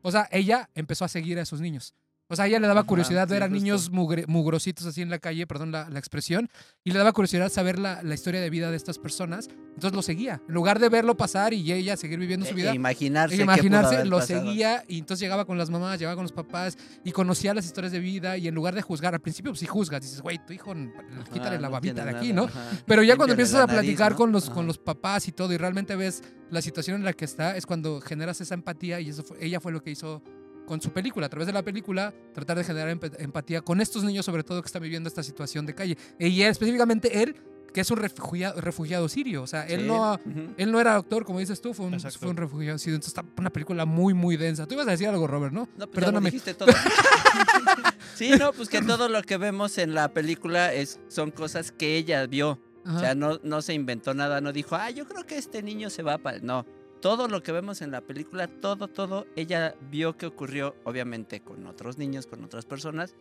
O sea, ella empezó a seguir a esos niños. O sea, a ella le daba Ajá, curiosidad ver sí, a niños mugre- mugrositos así en la calle, perdón la, la expresión, y le daba curiosidad saber la, la historia de vida de estas personas. Entonces lo seguía. En lugar de verlo pasar y ella seguir viviendo su E- vida, e imaginarse. e imaginarse, lo pasado. seguía y entonces llegaba con las mamás, llegaba con los papás y conocía las historias de vida y en lugar de juzgar, al principio pues sí juzgas, dices, güey, tu hijo, Ajá, quítale la no babita de aquí, nada, ¿no? ajá. Pero ya cuando empiezas a nariz, platicar ¿no? con, los, con los papás y todo y realmente ves la situación en la que está, es cuando generas esa empatía y eso fue- ella fue lo que hizo con su película, a través de la película, tratar de generar emp- empatía con estos niños sobre todo que están viviendo esta situación de calle. Y él, específicamente él, que es un refugiado, refugiado sirio, o sea, él Sí, no... Él no era doctor, como dices tú, fue un, fue un refugiado sirio. Entonces está una película muy, muy densa. Tú ibas a decir algo, Robert, ¿no? No, pues ya lo Perdóname. dijiste todo. sí, no, pues que todo lo que vemos en la película es, son cosas que ella vio. Ajá. O sea, no, no se inventó nada, no dijo, ah, yo creo que este niño se va para... No, todo lo que vemos en la película, todo, todo, ella vio que ocurrió, obviamente, con otros niños, con otras personas,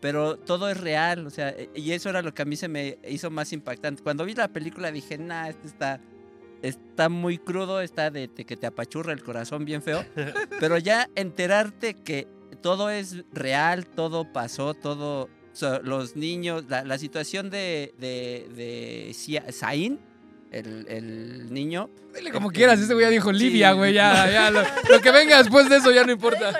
pero todo es real, o sea, e- y eso era lo que a mí se me hizo más impactante. Cuando vi la película dije, nah, este está... Está muy crudo, está de, de que te apachurra el corazón bien feo. Pero ya enterarte que todo es real, todo pasó, todo. o sea, los niños, la, la situación de, de, de Zain, el, el niño. Dile como quieras, ese güey ya dijo Sí, Libia, güey, ya, ya. Lo, lo que venga después de eso ya no importa.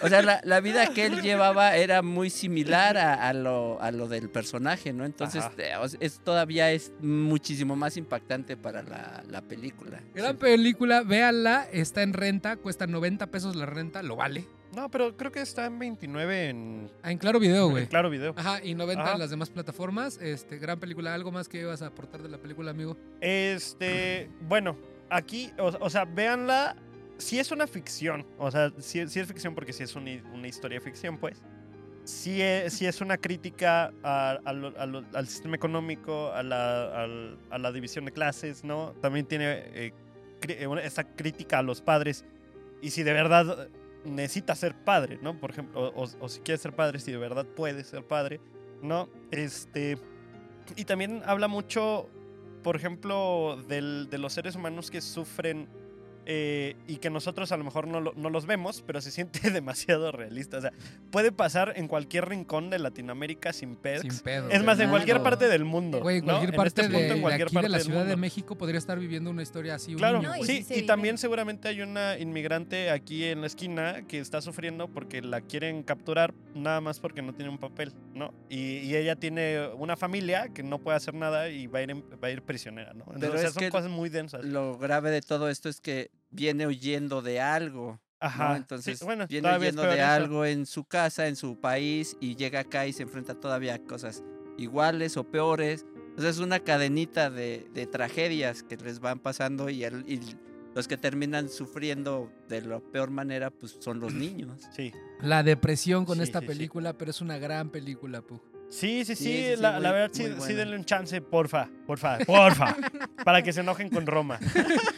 O sea, la, la vida que él llevaba era muy similar a, a lo, a lo del personaje, ¿no? Entonces, eh, es, todavía es muchísimo más impactante para la, la película. Gran película, véanla, está en renta, cuesta 90 pesos la renta, lo vale. No, pero creo que está en 29 en, Ah, en Claro Video, güey. en Claro Video. Ajá, y 90 Ajá. en las demás plataformas. Este, gran película. ¿Algo más que ibas a aportar de la película, amigo? Este, bueno, aquí, o, o sea, véanla. Si es una ficción, o sea, si, es ficción porque si es una, una historia de ficción, pues. Si es, sí es una crítica a- a lo- a lo- al sistema económico, a la, al- a la división de clases, ¿no? También tiene eh, eh, esta crítica a los padres. Y si de verdad necesita ser padre, ¿no? Por ejemplo, o, o- si quiere ser padre, si de verdad puede ser padre, ¿no? Este. Y también habla mucho, por ejemplo, del- de los seres humanos que sufren eh, y que nosotros a lo mejor no, no los vemos, pero se siente demasiado realista. O sea, puede pasar en cualquier rincón de Latinoamérica sin pedos. Sin pedo. Es más, en Claro. cualquier parte del mundo. Güey, en ¿no? cualquier En parte este de, punto, en de cualquier aquí de parte la del Ciudad de. México podría estar viviendo una historia así. un Claro, niño, No, sí sí, se y también seguramente hay una inmigrante aquí en la esquina que está sufriendo porque la quieren capturar nada más porque no tiene un papel, ¿no? Y, y ella tiene una familia que no puede hacer nada y va a ir, en- va a ir prisionera, ¿no? Entonces, Pero o sea, es son que cosas muy densas. Lo grave de todo esto es que viene huyendo de algo. ¿no? Ajá. Entonces, sí, bueno, viene huyendo de eso. algo en su casa, en su país, y llega acá y se enfrenta todavía a cosas iguales o peores. Entonces es una cadenita de, de tragedias que les van pasando y, el- y los que terminan sufriendo de la peor manera, pues son los niños. Sí. La depresión con Sí, esta sí, sí. película, pero es una gran película, pu. Sí, sí, sí, Sí, sí, sí, la, muy- la verdad sí, sí denle un chance, porfa, porfa, porfa, para que se enojen con Roma,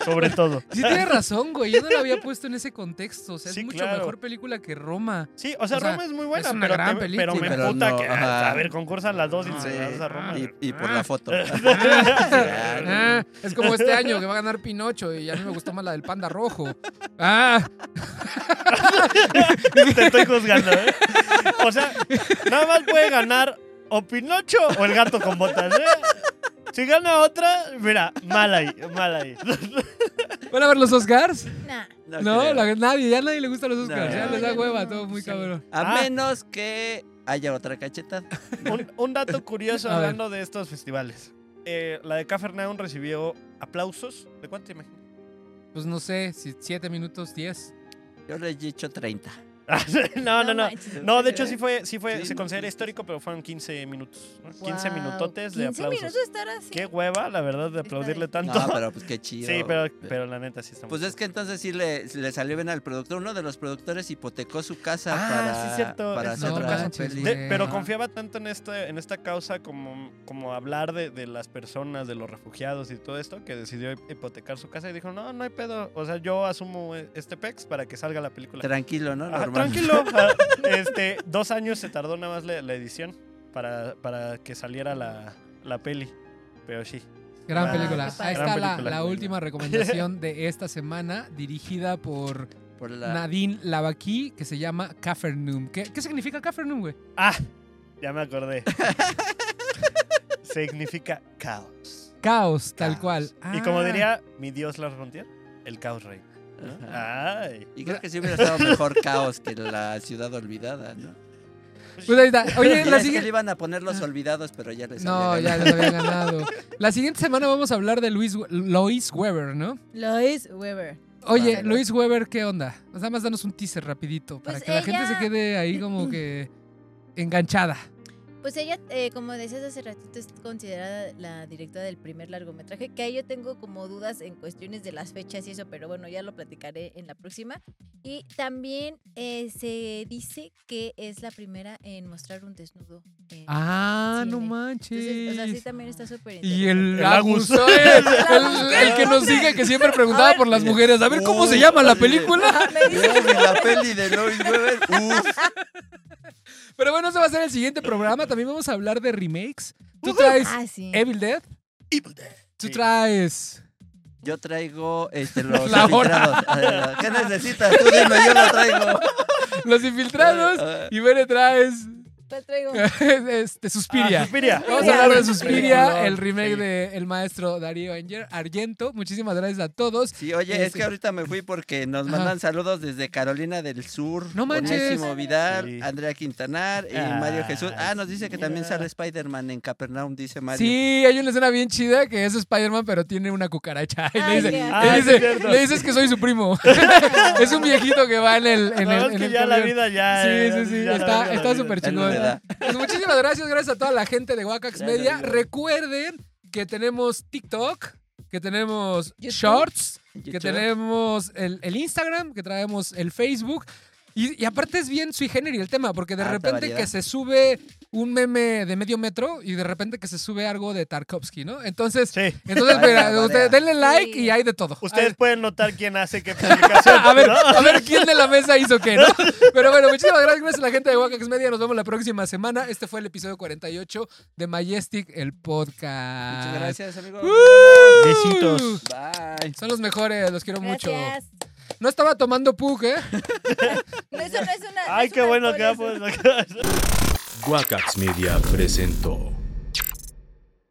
sobre todo. Sí, tienes razón, güey. Yo no la había puesto en ese contexto. O sea, Sí, es mucho claro. mejor película que Roma. Sí, o sea, O sea, Roma es muy buena, es una pero, gran te- película. pero me Pero no, que, ajá. a ver, concursan las dos y se vas a Roma. Y, y por la foto. Ah, es como este año que va a ganar Pinocho y a mí me gustó más la del panda rojo. Ah, Te estoy juzgando, ¿eh? O sea, nada más puede ganar o Pinocho o el gato con botas, ¿eh? Si gana otra, mira, mal ahí, mal ahí. ¿Van a ver los Oscars? Nah. No, la- nadie, ya nadie le gustan los Oscars. No. ya les da No, hueva, no, todo muy sí. cabrón. A Ah. menos que haya otra cachetada. Un, un dato curioso hablando de estos festivales. Eh, la de Cafarnaum recibió aplausos. ¿De cuánto te imaginas? Pues no sé, si siete minutos, diez. Yo le he dicho 30. no, no, no. No, de hecho sí fue, sí fue, se considera histórico, pero fueron 15 minutos. ¿no? 15 Wow. minutotes de 15 aplausos. minutos estar así. Qué hueva, la verdad, de aplaudirle tanto. No, pero pues qué chido. sí, pero, pero la neta sí está muy Pues es que entonces sí le, le salió bien al productor. Uno de los productores hipotecó su casa Ah, para, sí, cierto, para es hacer No la manches, peli. De- güey. pero confiaba tanto en, este, en esta causa como, como hablar de, de las personas, de los refugiados y todo esto, que decidió hipotecar su casa y dijo, no, no hay pedo. O sea, yo asumo este PEX para que salga la película. Tranquilo, ¿no? Normal. Tranquilo. Ah, este, dos años se tardó nada más la, la edición para, para que saliera la, la peli. Pero sí. Gran Ah, película. Ahí está la, la última recomendación de esta semana, dirigida por Por la... Nadine Lavaki, que se llama Cafarnaum. ¿Qué, qué significa Cafarnaum, güey? Ah, ya me acordé. Significa caos. Caos, tal Caos. cual. Y como Ah. diría mi dios Lars Frontier, el caos rey. Ajá. Ay. Y creo que sí hubiera estado mejor caos que la ciudad olvidada, ¿no? Pues ahí está. Oye, la es que le siguiente. iban a poner los olvidados, pero ya les No, había ya les había ganado. La siguiente semana vamos a hablar de Luis, Lois Weber, ¿no? Lois Weber. Oye, Vale. Lois Weber, ¿qué onda? Nada más danos un teaser rapidito para Pues que la gente se quede ahí como que enganchada. Pues ella, eh, como decías hace ratito, es considerada la directora del primer largometraje, que ahí yo tengo como dudas en cuestiones de las fechas y eso, pero bueno, ya lo platicaré en la próxima. Y también eh, se dice que es la primera en mostrar un desnudo. en Ah, cine. no Entonces, o sea, sí manches. también está súper Y interesante. el El Agus. ¿eh? el, el que nos sigue, que siempre preguntaba por las mujeres. A ver, ¿cómo se llama la película? Ah, la peli de Lois Weber. Uf. Pero bueno, ese va a ser el siguiente programa. También vamos a hablar de remakes. Tú traes Ah, sí. Evil Dead. Tú Sí. traes. Yo traigo este, los La infiltrados. Ah, ¿Qué necesitas? Tú dime, yo lo traigo. Los infiltrados. Ah, Y Bere traes. ¿Cuál traigo? este, Suspiria. Ah, Suspiria. Vamos a hablar de Suspiria. El remake sí. de el maestro Darío Argento. Muchísimas gracias a todos. Sí, oye, es Este- que ahorita me fui porque nos Ajá. mandan saludos desde Carolina del Sur. No manches. Onésimo Vidal, Sí. Andrea Quintanar y Ah, Mario Jesús. Ah, nos dice que también sale Spider-Man en Capernaum, dice Mario. Sí, hay una escena bien chida que es Spider-Man, pero tiene una cucaracha. Y le, Ay, dice- qué le Ah, sí, dice- le dices que soy su primo. es un viejito que va en el. En el, es en que el ya la vida ya. Sí, sí, sí, está- súper no chingón. Pues muchísimas gracias, gracias a toda la gente de Gracias, Media. amigo. Recuerden que tenemos TikTok, que tenemos YouTube. Shorts, que tenemos el, el Instagram, que traemos el Facebook. Y, y aparte es bien sui generis el tema, porque de repente variedad. que se sube un meme de medio metro y de repente que se sube algo de Tarkovsky, ¿no? Entonces, Sí. entonces mira, ustedes denle like Sí. y hay de todo. Ustedes pueden notar quién hace qué publicación. a ver, ¿no? a ver quién de la mesa hizo qué, ¿no? Pero bueno, muchísimas gracias, gracias a la gente de Wakax Media. Nos vemos la próxima semana. Este fue el episodio 48 de Majestic, el podcast. Muchas gracias, amigos. ¡Uh! Besitos. Bye. Son los mejores, los quiero mucho. No estaba tomando Pug, ¿eh? No, eso no es una. no Ay, es qué bueno que pues. Wakax Media presentó